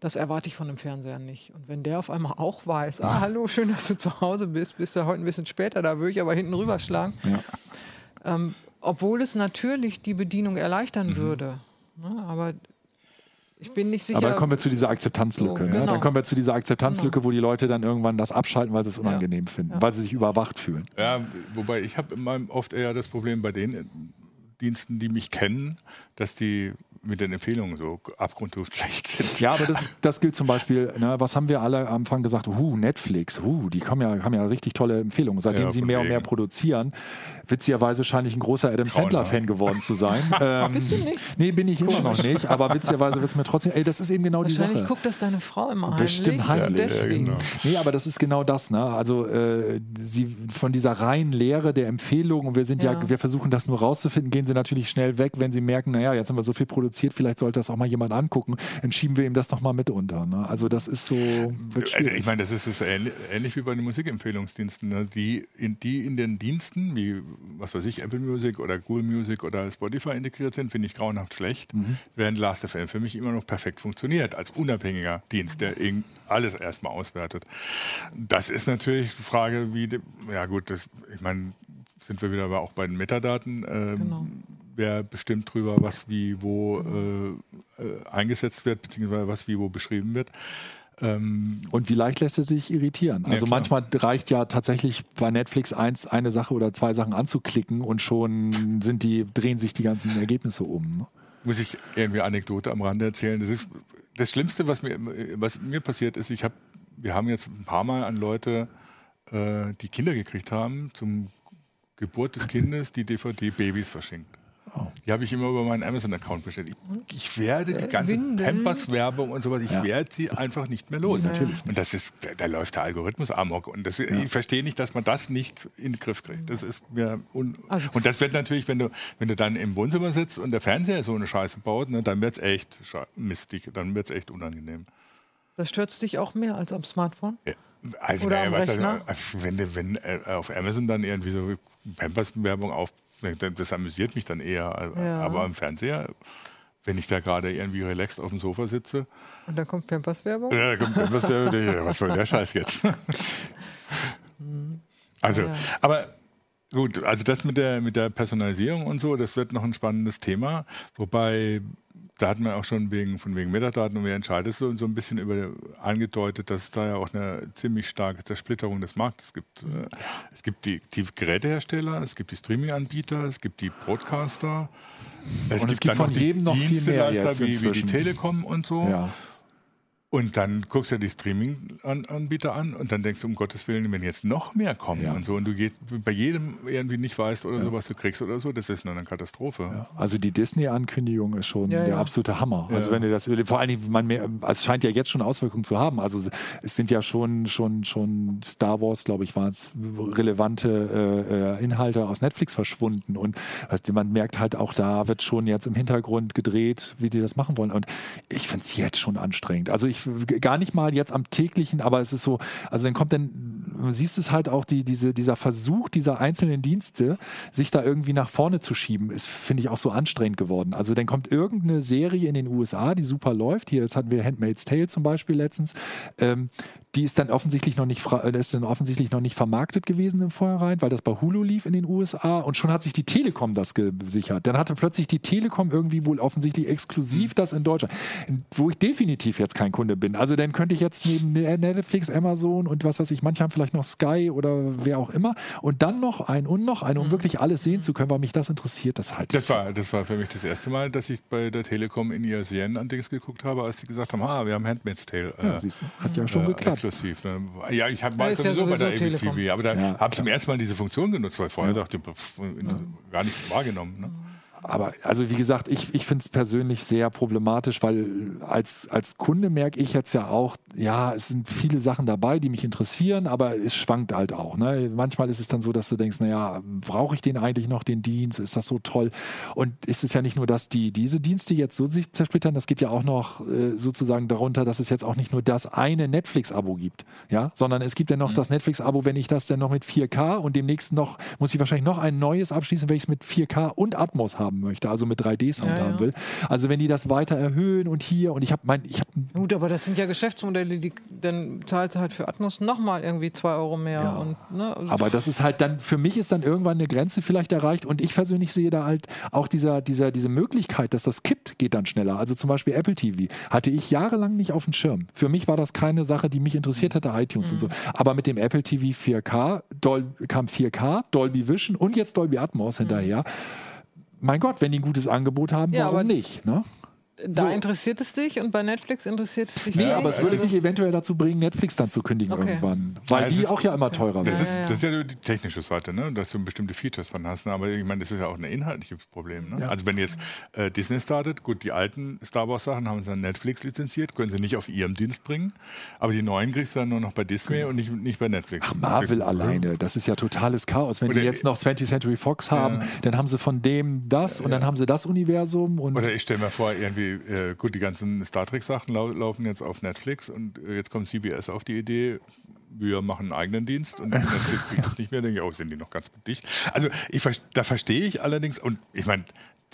Das erwarte ich von dem Fernseher nicht. Und wenn der auf einmal auch weiß, ah, hallo, schön, dass du zu Hause bist, bist du heute ein bisschen später, da würde ich aber hinten rüberschlagen. Ja. Ähm, Obwohl es natürlich die Bedienung erleichtern Mhm. würde. Ne? Aber ich bin nicht sicher. Aber dann kommen wir zu dieser Akzeptanzlücke. So, ne? genau. Dann kommen wir zu dieser Akzeptanzlücke, wo die Leute dann irgendwann das abschalten, weil sie es unangenehm finden, weil sie sich überwacht fühlen. Ja, wobei ich habe oft eher das Problem bei den Diensten, die mich kennen, dass die mit den Empfehlungen so abgrundlos schlecht sind. Ja, aber das, das gilt zum Beispiel, ne, was haben wir alle am Anfang gesagt? Huh, Netflix, huh, die kommen ja, haben ja richtig tolle Empfehlungen. Seitdem Ja, sie mehr und mehr wegen. produzieren, witzigerweise scheine ich ein großer Adam Sandler-Fan geworden zu sein. (laughs) ähm, Bist du nicht? Nee, bin ich immer noch nicht, aber witzigerweise wird es mir trotzdem, ey, das ist eben genau die Wahrscheinlich Sache. guckt das deine Frau immer Bestimmt heimlich. ja, deswegen. genau. Nee, aber das ist genau das, ne? Also äh, sie von dieser reinen Lehre der Empfehlungen, und wir sind ja. Ja. wir versuchen das nur rauszufinden, gehen sie natürlich schnell weg, wenn sie merken, naja, jetzt haben wir so viel produziert, vielleicht sollte das auch mal jemand angucken, dann schieben wir ihm das nochmal mit unter. Ne? Also das ist so Also schwierig. Ich meine, das ist, ist ähnlich, ähnlich wie bei den Musikempfehlungsdiensten. Ne? Die, in, die in den Diensten, wie was weiß ich, Apple Music oder Google Music oder Spotify integriert sind, finde ich grauenhaft schlecht. Mhm. Während Last.fm für mich immer noch perfekt funktioniert, als unabhängiger Dienst, der alles erstmal auswertet. Das ist natürlich die Frage, wie, ja gut, das, ich meine, sind wir wieder aber auch bei den Metadaten. Ähm, Genau. Wer bestimmt drüber, was wie wo äh, äh, eingesetzt wird, beziehungsweise was wie wo beschrieben wird. Ähm, Und wie leicht lässt er sich irritieren? Also klar. manchmal reicht ja tatsächlich bei Netflix eins, eine Sache oder zwei Sachen anzuklicken und schon sind die, drehen sich die ganzen Ergebnisse um. ne? muss ich irgendwie Anekdote am Rande erzählen. Das ist das Schlimmste, was mir, was mir passiert ist. Ich habe, wir haben jetzt ein paar Mal an Leute, äh, die Kinder gekriegt haben, zum Geburt des Kindes die DVD Babys verschenkt. Oh. Die habe ich immer über meinen Amazon-Account bestellt. Ich, ich werde die Äh, ganze? Pampers-Werbung und sowas, ich Ja. werde sie einfach nicht mehr los. Natürlich. Und das ist, da, da läuft der Algorithmus amok. Und das, ich verstehe nicht, dass man das nicht in den Griff kriegt. Das ist mir un Also- und das wird natürlich, wenn du, wenn du dann im Wohnzimmer sitzt und der Fernseher so eine Scheiße baut, ne, dann wird es echt mistig, dann wird es echt unangenehm. Das stört dich auch mehr als am Smartphone? Ja. Also, Oder naja, am was also, wenn, wenn äh, auf Amazon dann irgendwie so Pampers-Werbung auf, das amüsiert mich dann eher. Ja. Aber am Fernseher, wenn ich da gerade irgendwie relaxed auf dem Sofa sitze, Und dann kommt Pampers-Werbung? ja, da kommt Pampers-Werbung, was soll der Scheiß jetzt? (laughs) (laughs) also, Ja. aber gut, also das mit der, mit der Personalisierung und so, das wird noch ein spannendes Thema. Wobei, da hatten wir auch schon wegen, von wegen Metadaten und wer entscheidet so, so ein bisschen über angedeutet, dass es da ja auch eine ziemlich starke Zersplitterung des Marktes gibt. Äh, Es gibt die, die Gerätehersteller, es gibt die Streaming-Anbieter, es gibt die Broadcaster. Und es gibt dann von noch jedem noch viel mehr jetzt wie, wie die. Telekom und so. Ja. Und dann guckst du dir die Streaming-Anbieter an und dann denkst du, um Gottes Willen, wenn jetzt noch mehr kommen Ja. und so und du gehst, bei jedem irgendwie nicht weißt oder so, was du kriegst oder so, das ist eine Katastrophe. Also die Disney-Ankündigung ist schon Ja, der ja. absolute Hammer. Also Ja. wenn ihr das vor allen Dingen, man mehr, also es scheint ja jetzt schon Auswirkungen zu haben. Also es sind ja schon schon schon Star Wars, glaube ich, waren es relevante äh, äh, Inhalte aus Netflix verschwunden und also man merkt halt auch da wird schon jetzt im Hintergrund gedreht, wie die das machen wollen. Und ich finde es jetzt schon anstrengend. Also ich gar nicht mal jetzt am täglichen, aber es ist so, also dann kommt dann, du siehst es halt auch, die, diese, dieser Versuch dieser einzelnen Dienste, sich da irgendwie nach vorne zu schieben, ist, finde ich, auch so anstrengend geworden. Also dann kommt irgendeine Serie in den USA, die super läuft. Hier, jetzt hatten wir Handmaid's Tale zum Beispiel letztens. Ähm, die ist dann offensichtlich noch nicht äh, ist dann offensichtlich noch nicht vermarktet gewesen im Vorhinein, weil das bei Hulu lief in den USA und schon hat sich die Telekom das gesichert. Dann hatte plötzlich die Telekom irgendwie wohl offensichtlich exklusiv das in Deutschland, wo ich definitiv jetzt kein Kunde bin. Also dann könnte ich jetzt neben Netflix, Amazon und was weiß ich, manche haben vielleicht noch Sky oder wer auch immer und dann noch ein und noch ein, um wirklich alles sehen zu können, weil mich das interessiert, das halt. Das war, das war für mich das erste Mal, dass ich bei der Telekom in ihr Serien-Andings geguckt habe, als sie gesagt haben, ah, wir haben Handmaid's Tale. ja, äh, siehst du, hat ja schon äh, geklappt. Exklusiv. Ne? Ja, ich hab, war ja sowieso bei der ABTV, Telekom. aber da Ja, habe ich zum ersten Mal diese Funktion genutzt, weil vorher dachte ich, pff, gar nicht wahrgenommen. Ne? Aber also wie gesagt, ich, ich finde es persönlich sehr problematisch, weil als, als Kunde merke ich jetzt ja auch, ja, es sind viele Sachen dabei, die mich interessieren, aber es schwankt halt auch. Ne? Manchmal ist es dann so, dass du denkst, naja, brauche ich den eigentlich noch, den Dienst? Ist das so toll? Und ist es ja nicht nur, dass die diese Dienste jetzt so sich zersplittern, das geht ja auch noch äh, sozusagen darunter, dass es jetzt auch nicht nur das eine Netflix-Abo gibt, ja, sondern es gibt ja noch das Netflix-Abo, wenn ich das dann noch mit 4K und demnächst noch, muss ich wahrscheinlich noch ein neues abschließen, welches mit 4K und Atmos haben haben möchte, also mit 3D-Sound Ja, haben will. Also wenn die das weiter erhöhen und hier und ich habe mein, ich habe Gut, aber das sind ja Geschäftsmodelle, die dann zahlst du halt für Atmos nochmal irgendwie 2 Euro mehr. Und, ne, also Aber das ist halt dann, für mich ist dann irgendwann eine Grenze vielleicht erreicht und ich persönlich sehe da halt auch dieser, dieser, diese Möglichkeit, dass das kippt, geht dann schneller. Also zum Beispiel Apple TV hatte ich jahrelang nicht auf dem Schirm. Für mich war das keine Sache, die mich interessiert hätte, iTunes und so. Aber mit dem Apple TV 4K Dol kam 4K, Dolby Vision und jetzt Dolby Atmos hinterher. Mein Gott, wenn die ein gutes Angebot haben, Ja, warum aber- nicht? Ne? Da so. interessiert es dich und bei Netflix interessiert es dich Nee, nicht. aber es würde dich eventuell dazu bringen, Netflix dann zu kündigen Okay. irgendwann. Weil Ja, die das ist- auch ja immer teurer Das werden. ja, ja. das ist ja die technische Seite, ne? dass du bestimmte Features von hast. Ne? Aber ich meine, das ist ja auch ein inhaltliches Problem. Ne? Ja. Also wenn jetzt äh, Disney startet, gut, die alten Star Wars Sachen haben sie an Netflix lizenziert, können sie nicht auf ihrem Dienst bringen. Aber die neuen kriegst du dann nur noch bei Disney und nicht, nicht bei Netflix. Ach, Marvel Ja. alleine, das ist ja totales Chaos. Wenn Oder- die jetzt noch 20th Century Fox haben, dann haben sie von dem das und dann haben sie das Universum und Oder ich stelle mir vor, irgendwie, äh, gut, die ganzen Star Trek-Sachen lau laufen jetzt auf Netflix und äh, jetzt kommt CBS auf die Idee, wir machen einen eigenen Dienst und (laughs) Netflix kriegt das nicht mehr, denke ich, oh, sind die noch ganz dicht. Also ich, da verstehe ich allerdings, und ich meine,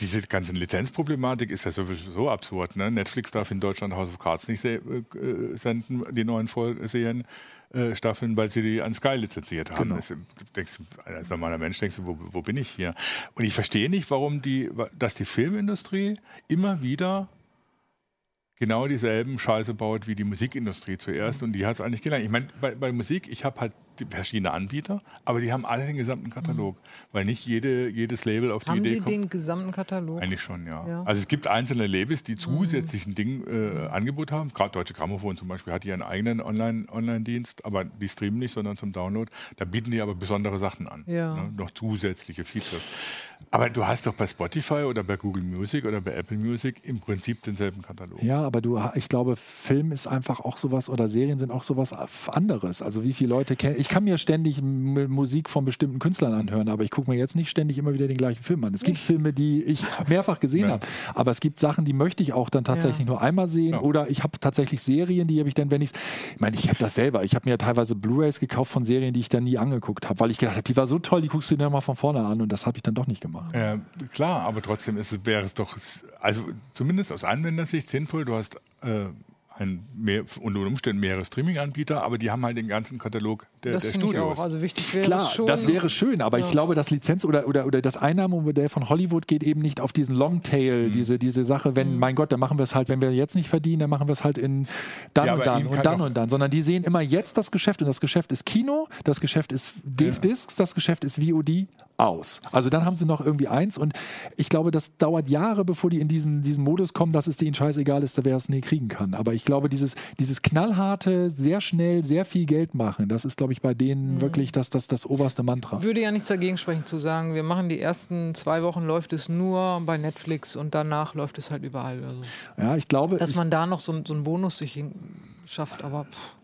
diese ganze Lizenzproblematik ist ja sowieso absurd. Ne? Netflix darf in Deutschland House of Cards nicht se äh, senden, die neuen Vollserien. Äh, Staffeln, weil sie die an Sky lizenziert haben. Genau. Das, denkst, als normaler Mensch denkst du, wo, wo bin ich hier? Und ich verstehe nicht, warum die, dass die Filmindustrie immer wieder genau dieselben Scheiße baut wie die Musikindustrie zuerst und die hat es eigentlich gelernt. Ich meine, bei, bei Musik, ich habe halt verschiedene Anbieter, aber die haben alle den gesamten Katalog, weil nicht jede, jedes Label auf die Haben Idee die kommt. den gesamten Katalog? Eigentlich schon, ja. Ja. Also es gibt einzelne Labels, die zusätzlich ein Ding äh, Angebot haben. Gerade Deutsche Grammophon zum Beispiel hat ihren eigenen Online- Online-Dienst, aber die streamen nicht, sondern zum Download. Da bieten die aber besondere Sachen an. Ja. Ne? Noch zusätzliche Features. Aber du hast doch bei Spotify oder bei Google Music oder bei Apple Music im Prinzip denselben Katalog. Ja, aber du, ich glaube, Film ist einfach auch sowas oder Serien sind auch sowas anderes. Also wie viele Leute kennen. Ich kann mir ständig Musik von bestimmten Künstlern anhören, aber ich gucke mir jetzt nicht ständig immer wieder den gleichen Film an. Es gibt Filme, die ich mehrfach gesehen Ja. habe, aber es gibt Sachen, die möchte ich auch dann tatsächlich Ja. nur einmal sehen Ja. oder ich habe tatsächlich Serien, die habe ich dann, wenn ich ich meine, ich habe das selber. Ich habe mir teilweise Blu-rays gekauft von Serien, die ich dann nie angeguckt habe, weil ich gedacht habe, die war so toll, die guckst du dir mal von vorne an und das habe ich dann doch nicht gemacht. Ja, klar, aber trotzdem es- wäre es doch, also zumindest aus Anwendersicht sinnvoll, du hast äh, ein mehr, unter Umständen mehrere Streaming-Anbieter, aber die haben halt den ganzen Katalog der, das der finde ich Studios. auch. Also wichtig wäre Klar, schon. das wäre schön, aber ich Ja. glaube, das Lizenz- oder, oder, oder das Einnahmenmodell von Hollywood geht eben nicht auf diesen Longtail, Mhm. diese, diese Sache, wenn, mein Gott, dann machen wir es halt, wenn wir jetzt nicht verdienen, dann machen wir es halt in dann Ja, und dann und dann und dann, sondern die sehen immer jetzt das Geschäft und das Geschäft ist Kino, das Geschäft ist Discs, das Geschäft ist VOD aus. Also dann haben sie noch irgendwie eins und ich glaube, das dauert Jahre, bevor die in diesen, diesen Modus kommen, dass es denen scheißegal ist, wer es nie kriegen kann. Aber ich glaube, dieses, dieses knallharte, sehr schnell, sehr viel Geld machen, das ist, glaube ich, bei denen Mhm. wirklich das, das, das oberste Mantra. Würde ja nichts dagegen sprechen zu sagen, wir machen die ersten zwei Wochen läuft es nur bei Netflix und danach läuft es halt überall. Also, Ja, ich glaube, dass ich, man da noch so, so einen Bonus sich schafft, aber pff.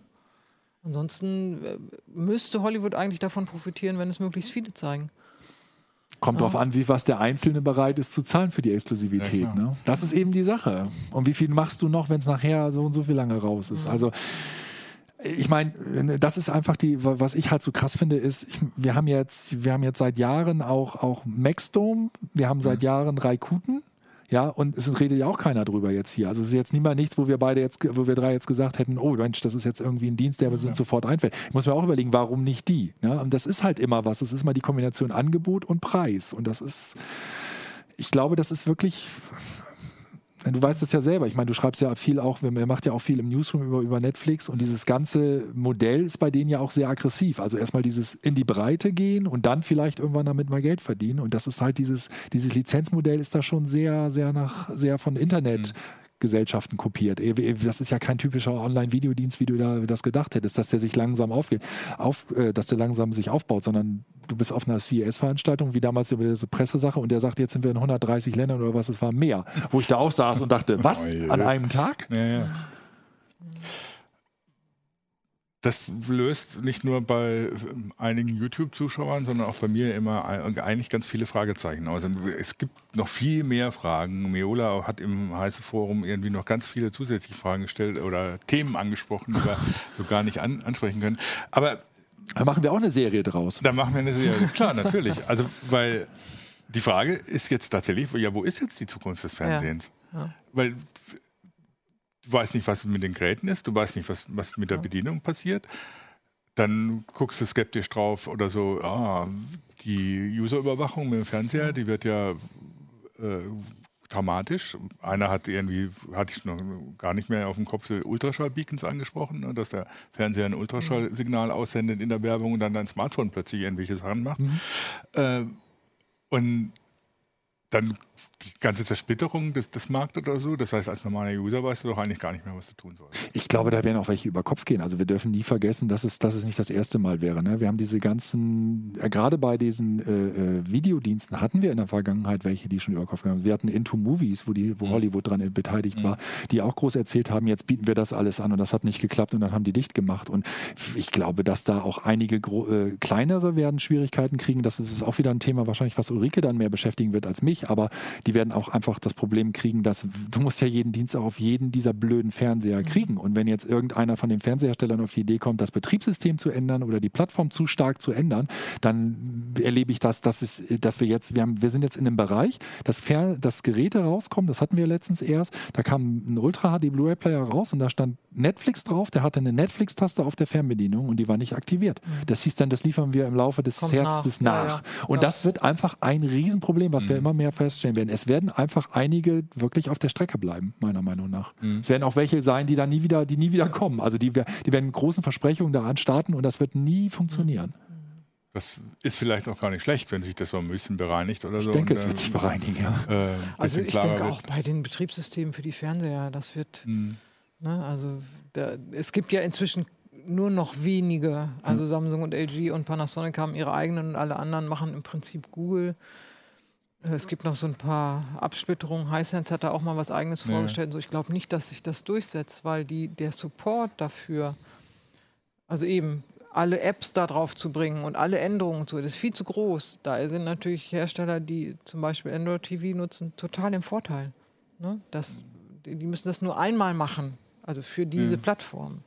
ansonsten äh, müsste Hollywood eigentlich davon profitieren, wenn es möglichst viele zeigen. Kommt darauf an, wie was der Einzelne bereit ist zu zahlen für die Exklusivität. Ja, ne? Das ist eben die Sache. Und wie viel machst du noch, wenn es nachher so und so viel lange raus ist? Also ich meine, das ist einfach die, was ich halt so krass finde, ist, ich, wir haben jetzt, wir haben jetzt seit Jahren auch, auch Maxdome, wir haben seit Jahren Raikuten. Ja, und es redet ja auch keiner drüber jetzt hier. Also es ist jetzt niemals nichts, wo wir beide jetzt, wo wir drei jetzt gesagt hätten, oh Mensch, das ist jetzt irgendwie ein Dienst, der uns sofort einfällt. Ich muss mir auch überlegen, warum nicht die? Ja, und das ist halt immer was. Es ist mal die Kombination Angebot und Preis. Und das ist, ich glaube, das ist wirklich. Du weißt das ja selber. Ich meine, du schreibst ja viel auch, er macht ja auch viel im Newsroom über, über Netflix und dieses ganze Modell ist bei denen ja auch sehr aggressiv. Also erstmal dieses in die Breite gehen und dann vielleicht irgendwann damit mal Geld verdienen. Und das ist halt dieses, dieses Lizenzmodell ist da schon sehr, sehr nach, sehr von Internet. Gesellschaften kopiert. Eh, Das ist ja kein typischer Online-Videodienst, wie du da das gedacht hättest, dass der sich langsam aufgeht, auf, äh, dass der langsam sich aufbaut, sondern du bist auf einer CES-Veranstaltung, wie damals über diese Pressesache, und der sagt, jetzt sind wir in 130 Ländern oder was, es war mehr. Wo ich da auch saß und dachte, (laughs) was? An einem Tag? Ja, ja. Das löst nicht nur bei ähm, einigen YouTube-Zuschauern, sondern auch bei mir immer eigentlich ganz viele Fragezeichen aus. Und Es gibt noch viel mehr Fragen. Meola hat im heiße Forum irgendwie noch ganz viele zusätzliche Fragen gestellt oder Themen angesprochen, die wir (laughs) so gar nicht an, ansprechen können. Aber Da machen wir auch eine Serie draus. da machen wir eine Serie. Klar, natürlich. Also, weil die Frage ist jetzt tatsächlich, ja, wo ist jetzt die Zukunft des Fernsehens? Ja. Ja. Weil du weißt nicht, was mit den Geräten ist, du weißt nicht, was, was mit der Bedienung passiert. Dann guckst du skeptisch drauf oder so, ah, die Userüberwachung mit dem Fernseher, die wird ja äh, dramatisch. Einer hat irgendwie, hatte ich noch gar nicht mehr auf dem Kopf, Ultraschall-Beacons angesprochen, ne, dass der Fernseher ein Ultraschallsignal aussendet in der Werbung und dann dein Smartphone plötzlich irgendwelche Sachen macht. Mhm. Äh, und dann die ganze Zersplitterung des, des Marktes oder so. Das heißt, als normaler User weißt du doch eigentlich gar nicht mehr, was du tun sollst. Ich glaube, da werden auch welche über Kopf gehen. Also wir dürfen nie vergessen, dass es, dass es nicht das erste Mal wäre. Ne? Wir haben diese ganzen, äh, gerade bei diesen äh, äh, Videodiensten hatten wir in der Vergangenheit welche, die schon über Kopf gegangen sind. Wir hatten Into Movies, wo, die, wo mhm. Hollywood dran beteiligt mhm. war, die auch groß erzählt haben, jetzt bieten wir das alles an und das hat nicht geklappt und dann haben die dicht gemacht. Und ich glaube, dass da auch einige äh, kleinere werden Schwierigkeiten kriegen. Das ist auch wieder ein Thema wahrscheinlich, was Ulrike dann mehr beschäftigen wird als mich, aber die werden auch einfach das Problem kriegen, dass du musst ja jeden Dienst auch auf jeden dieser blöden Fernseher mhm. kriegen. Und wenn jetzt irgendeiner von den Fernseherstellern auf die Idee kommt, das Betriebssystem zu ändern oder die Plattform zu stark zu ändern, dann erlebe ich das, dass, es, dass wir jetzt, wir, haben, wir sind jetzt in einem Bereich, dass, Fer dass Geräte rauskommen, das hatten wir letztens erst, da kam ein Ultra HD Blu-ray-Player raus und da stand Netflix drauf, der hatte eine Netflix-Taste auf der Fernbedienung und die war nicht aktiviert. Mhm. Das hieß dann, das liefern wir im Laufe des Kommt Herbstes nach. nach. Ja, ja. Und ja. das wird einfach ein Riesenproblem, was mhm. wir immer mehr feststellen werden. Es werden einfach einige wirklich auf der Strecke bleiben, meiner Meinung nach. Mhm. Es werden auch welche sein, die dann nie wieder, die nie wieder kommen. Also die, die werden großen Versprechungen da anstarten und das wird nie funktionieren. Das ist vielleicht auch gar nicht schlecht, wenn sich das so ein bisschen bereinigt oder so. Ich denke, es wird sich bereinigen, ja. Äh, also ich denke auch bei den Betriebssystemen für die Fernseher, das wird, mhm. ne, also da, es gibt ja inzwischen nur noch wenige, also mhm. Samsung und LG und Panasonic haben ihre eigenen und alle anderen machen im Prinzip Google. Es gibt noch so ein paar Absplitterungen. Hisense hat da auch mal was Eigenes ja. vorgestellt. So, ich glaube nicht, dass sich das durchsetzt, weil die, der Support dafür, also eben alle Apps da drauf zu bringen und alle Änderungen zu, das ist viel zu groß. Da sind natürlich Hersteller, die zum Beispiel Android TV nutzen, total im Vorteil. Ne? Das, die müssen das nur einmal machen, also für diese mhm. Plattform.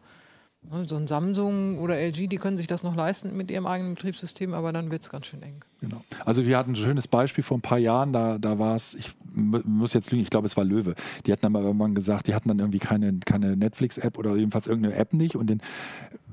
Ne, so ein Samsung oder LG, die können sich das noch leisten mit ihrem eigenen Betriebssystem, aber dann wird es ganz schön eng. Genau. Also wir hatten ein schönes Beispiel vor ein paar Jahren, da, da war es, ich muss jetzt lügen, ich glaube es war Löwe. Die hatten dann mal irgendwann gesagt, die hatten dann irgendwie keine, keine Netflix-App oder jedenfalls irgendeine App nicht und den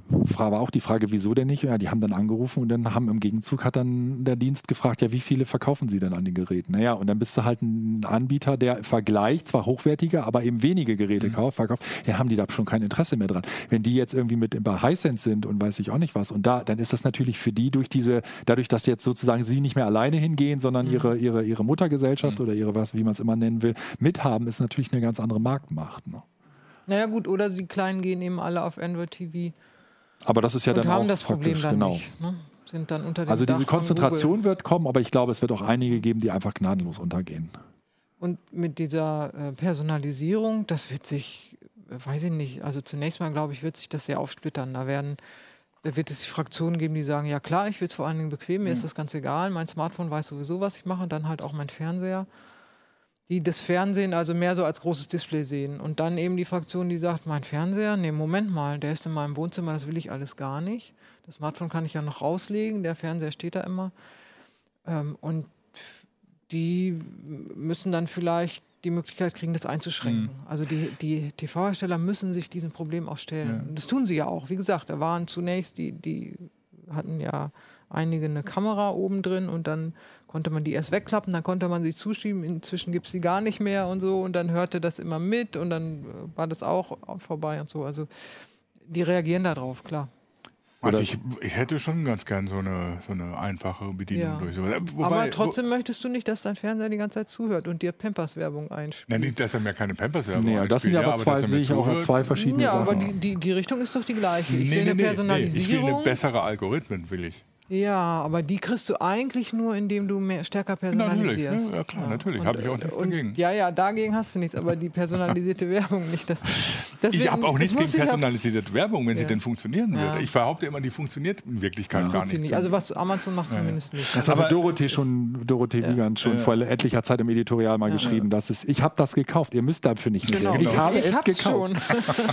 war auch die Frage, wieso denn nicht? Ja, die haben dann angerufen und dann haben im Gegenzug hat dann der Dienst gefragt, ja, wie viele verkaufen sie denn an den Geräten? Naja, und dann bist du halt ein Anbieter, der vergleicht, zwar hochwertiger, aber eben wenige Geräte mhm. verkauft, ja, haben die da schon kein Interesse mehr dran. Wenn die jetzt irgendwie mit bei Hisense sind und weiß ich auch nicht was und da, dann ist das natürlich für die durch diese, dadurch, dass jetzt sozusagen sie nicht mehr alleine hingehen, sondern mhm. ihre, ihre, ihre Muttergesellschaft mhm. oder ihre was, wie man es immer nennen will, mithaben, ist natürlich eine ganz andere Marktmacht. Ne? Naja gut, oder die Kleinen gehen eben alle auf Android TV aber das ist ja und dann haben auch das Problem dann genau. nicht. Ne? Sind dann unter dem also diese Dach Konzentration wird kommen, aber ich glaube, es wird auch einige geben, die einfach gnadenlos untergehen. Und mit dieser äh, Personalisierung, das wird sich, äh, weiß ich nicht, also zunächst mal glaube ich, wird sich das sehr aufsplittern. Da werden da wird es Fraktionen geben, die sagen, ja klar, ich will es vor allen Dingen bequem, mir mhm. ist das ganz egal, mein Smartphone weiß sowieso, was ich mache, und dann halt auch mein Fernseher die das Fernsehen also mehr so als großes Display sehen. Und dann eben die Fraktion, die sagt, mein Fernseher, nee, Moment mal, der ist in meinem Wohnzimmer, das will ich alles gar nicht. Das Smartphone kann ich ja noch rauslegen, der Fernseher steht da immer. Ähm, und die müssen dann vielleicht die Möglichkeit kriegen, das einzuschränken. Mhm. Also die, die TV-Hersteller müssen sich diesem Problem auch stellen. Ja. Das tun sie ja auch. Wie gesagt, da waren zunächst, die, die hatten ja einige eine Kamera oben drin und dann konnte man die erst wegklappen, dann konnte man sie zuschieben, inzwischen gibt es sie gar nicht mehr und so und dann hörte das immer mit und dann äh, war das auch vorbei und so. Also die reagieren darauf, klar. Also ich, ich, hätte schon ganz gern so eine, so eine einfache Bedienung ja. durch. Wobei, Aber trotzdem wo, möchtest du nicht, dass dein Fernseher die ganze Zeit zuhört und dir Pampers-Werbung einspielt. Nein, nicht, dass er mir keine Pampers-Werbung nee, einspielt. Das sind ja aber zwei, sehe ich auch zwei verschiedene ja, Sachen. Ja, aber die, die, die Richtung ist doch die gleiche. Ich nee, will nee, eine Personalisierung. Nee, ich will eine bessere Algorithmen, will ich. Ja, aber die kriegst du eigentlich nur, indem du mehr, stärker personalisierst. Genau, natürlich. Ja, klar, ja. natürlich. Habe ich auch nichts und, dagegen. Ja, ja, dagegen hast du nichts, aber die personalisierte (laughs) Werbung nicht. Das, deswegen, ich habe auch nichts gegen personalisierte Werbung, wenn ja. sie denn funktionieren würde. Ich behaupte immer, die funktioniert in Wirklichkeit gar nicht. nicht. Also was Amazon macht zumindest nicht. Das hat Dorothee schon, Dorothee Wiegand schon vor etlicher Zeit im Editorial mal geschrieben, dass es, ich habe das gekauft, ihr müsst dafür nicht mehr. Genau. Ich habe ich es gekauft.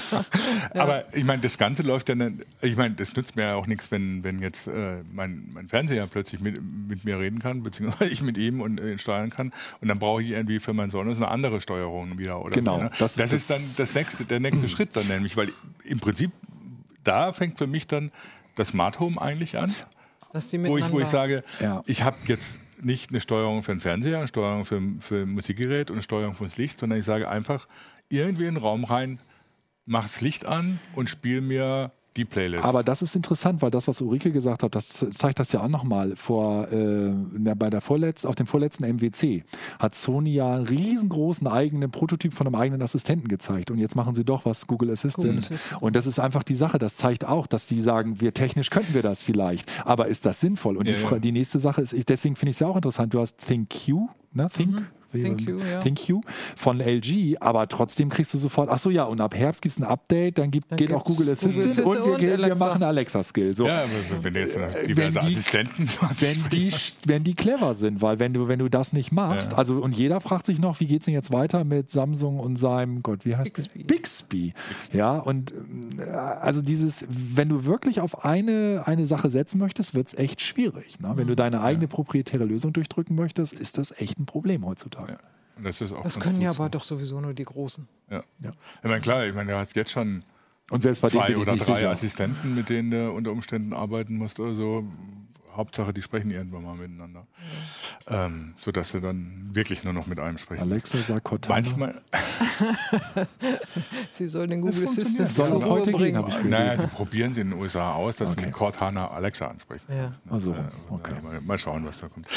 (laughs) aber ich meine, das Ganze läuft ja, ich meine, das nützt mir ja auch nichts, wenn, wenn jetzt äh, mein mein, Fernseher plötzlich mit, mit mir reden kann, beziehungsweise (laughs) ich mit ihm und äh, steuern kann. Und dann brauche ich irgendwie für mein Sonos eine andere Steuerung wieder. Oder genau. So, ne? das, das, ist, dann das nächste, der nächste Schritt dann nämlich, weil im Prinzip da fängt für mich dann das Smart Home eigentlich an. wo, ich, wo ich sage, ja. ich habe jetzt nicht eine Steuerung für den Fernseher, eine Steuerung für, für ein Musikgerät und eine Steuerung fürs Licht, sondern ich sage einfach irgendwie in den Raum rein, mach das Licht an und spiel mir die Playlist. Aber das ist interessant, weil das, was Ulrike gesagt hat, das zeigt das ja auch nochmal. Vor, äh, bei der vorletzten, auf dem vorletzten MWC hat Sony ja einen riesengroßen eigenen Prototyp von einem eigenen Assistenten gezeigt. Und jetzt machen sie doch was Google Assistant. Google Assistant. Und das ist einfach die Sache. Das zeigt auch, dass die sagen, wir technisch könnten wir das vielleicht. Aber ist das sinnvoll? Und ja, die, ja. die, nächste Sache ist, deswegen finde ich es ja auch interessant. Du hast ThinkQ, ne? Think. Mhm. Thank you, ja. Thank you von LG, aber trotzdem kriegst du sofort, ach so ja, und ab Herbst gibt es ein Update, dann gibt, dann geht auch Google Assistant Google und, wir, und wir, machen Alexa-Skill. So. Ja, wenn jetzt diverse wenn die, Assistenten (laughs) (laughs) wenn die, (laughs) wenn die clever sind, weil wenn du, wenn du das nicht machst, ja. also und jeder fragt sich noch, wie geht es denn jetzt weiter mit Samsung und seinem, Gott, wie heißt Bixby. Bixby. Ja, und äh, also dieses, wenn du wirklich auf eine, eine Sache setzen möchtest, wird es echt schwierig. Ne? Wenn du mhm. deine eigene proprietäre Lösung durchdrücken möchtest, ist das echt ein Problem heutzutage. Ja. Das, das können ja aber doch sowieso nur die Großen. Ja. ja. Ich meine, klar, ich meine, du hast jetzt schon und selbst bei zwei oder drei sicher. Assistenten, mit denen du unter Umständen arbeiten musst oder so. Hauptsache, die sprechen irgendwann mal miteinander. Ja. Ähm, sodass sie dann wirklich nur noch mit einem sprechen. Alexa sagt Cortana. Manchmal. (laughs) sie soll den Google Assistant soll heute bringen, habe ich. Naja, sie probieren sie in den USA aus, dass okay. sie mit Cortana Alexa ansprechen. Ja. Also, okay. Mal, mal, schauen, was da kommt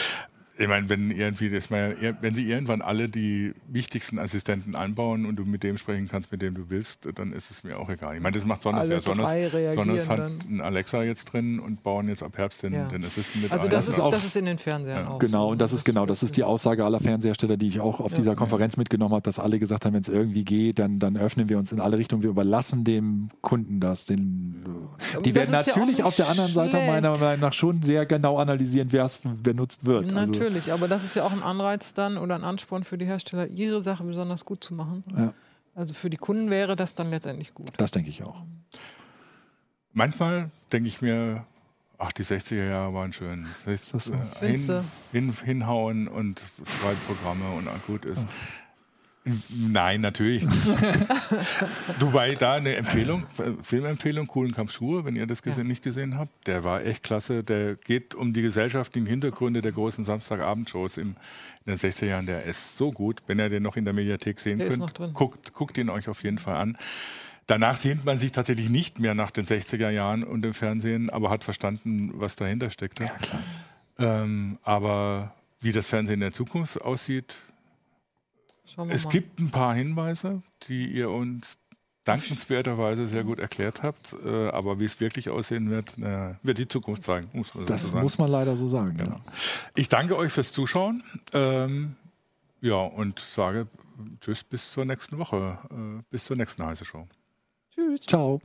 ich meine, wenn irgendwie das mal, wenn sie irgendwann alle die wichtigsten Assistenten anbauen und du mit dem sprechen kannst, mit dem du willst, dann ist es mir auch egal. Ich meine, das macht Sonos ja. Sonos, Sonos hat einen Alexa jetzt drin und bauen jetzt ab Herbst den, ja. den Assistent mit Also das ist, das ist in den Fernsehern ja. auch. Genau, so. und das ist genau, das ist die Aussage aller Fernsehersteller, die ich auch auf dieser Konferenz mitgenommen habe, dass alle gesagt haben, wenn es irgendwie geht, dann, dann öffnen wir uns in alle Richtungen, wir überlassen dem Kunden das. Den, die werden natürlich auf der anderen Seite meiner Meinung nach schon sehr genau analysieren, wer es benutzt wird. Natürlich. Also, Natürlich, aber das ist ja auch ein Anreiz dann oder ein Ansporn für die Hersteller, ihre Sache besonders gut zu machen. Ja. Also für die Kunden wäre das dann letztendlich gut. Das denke ich auch. Manchmal denke ich mir, ach, die 60er Jahre waren schön. Das heißt, äh, hin, hin, hinhauen und Schreibprogramme und gut ist. Ja. Nein, natürlich nicht. (laughs) Dubai, da eine Empfehlung, Filmempfehlung, Coolen Kampf Schuhe, wenn ihr das gesehen, ja. nicht gesehen habt. Der war echt klasse. Der geht um die gesellschaftlichen Hintergründe der großen Samstagabendshows in den 60er Jahren. Der ist so gut. Wenn ihr den noch in der Mediathek sehen der könnt, guckt, guckt ihn euch auf jeden Fall an. Danach sehnt man sich tatsächlich nicht mehr nach den 60er Jahren und dem Fernsehen, aber hat verstanden, was dahinter steckt. Ja, klar. Ähm, aber wie das Fernsehen in der Zukunft aussieht, es mal. gibt ein paar Hinweise, die ihr uns dankenswerterweise sehr gut erklärt habt. Äh, aber wie es wirklich aussehen wird, äh, wird die Zukunft zeigen. Muss das so muss man leider so sagen. Genau. Ja. Ich danke euch fürs Zuschauen. Ähm, ja, und sage Tschüss bis zur nächsten Woche. Äh, bis zur nächsten heiße Show. Tschüss. Ciao.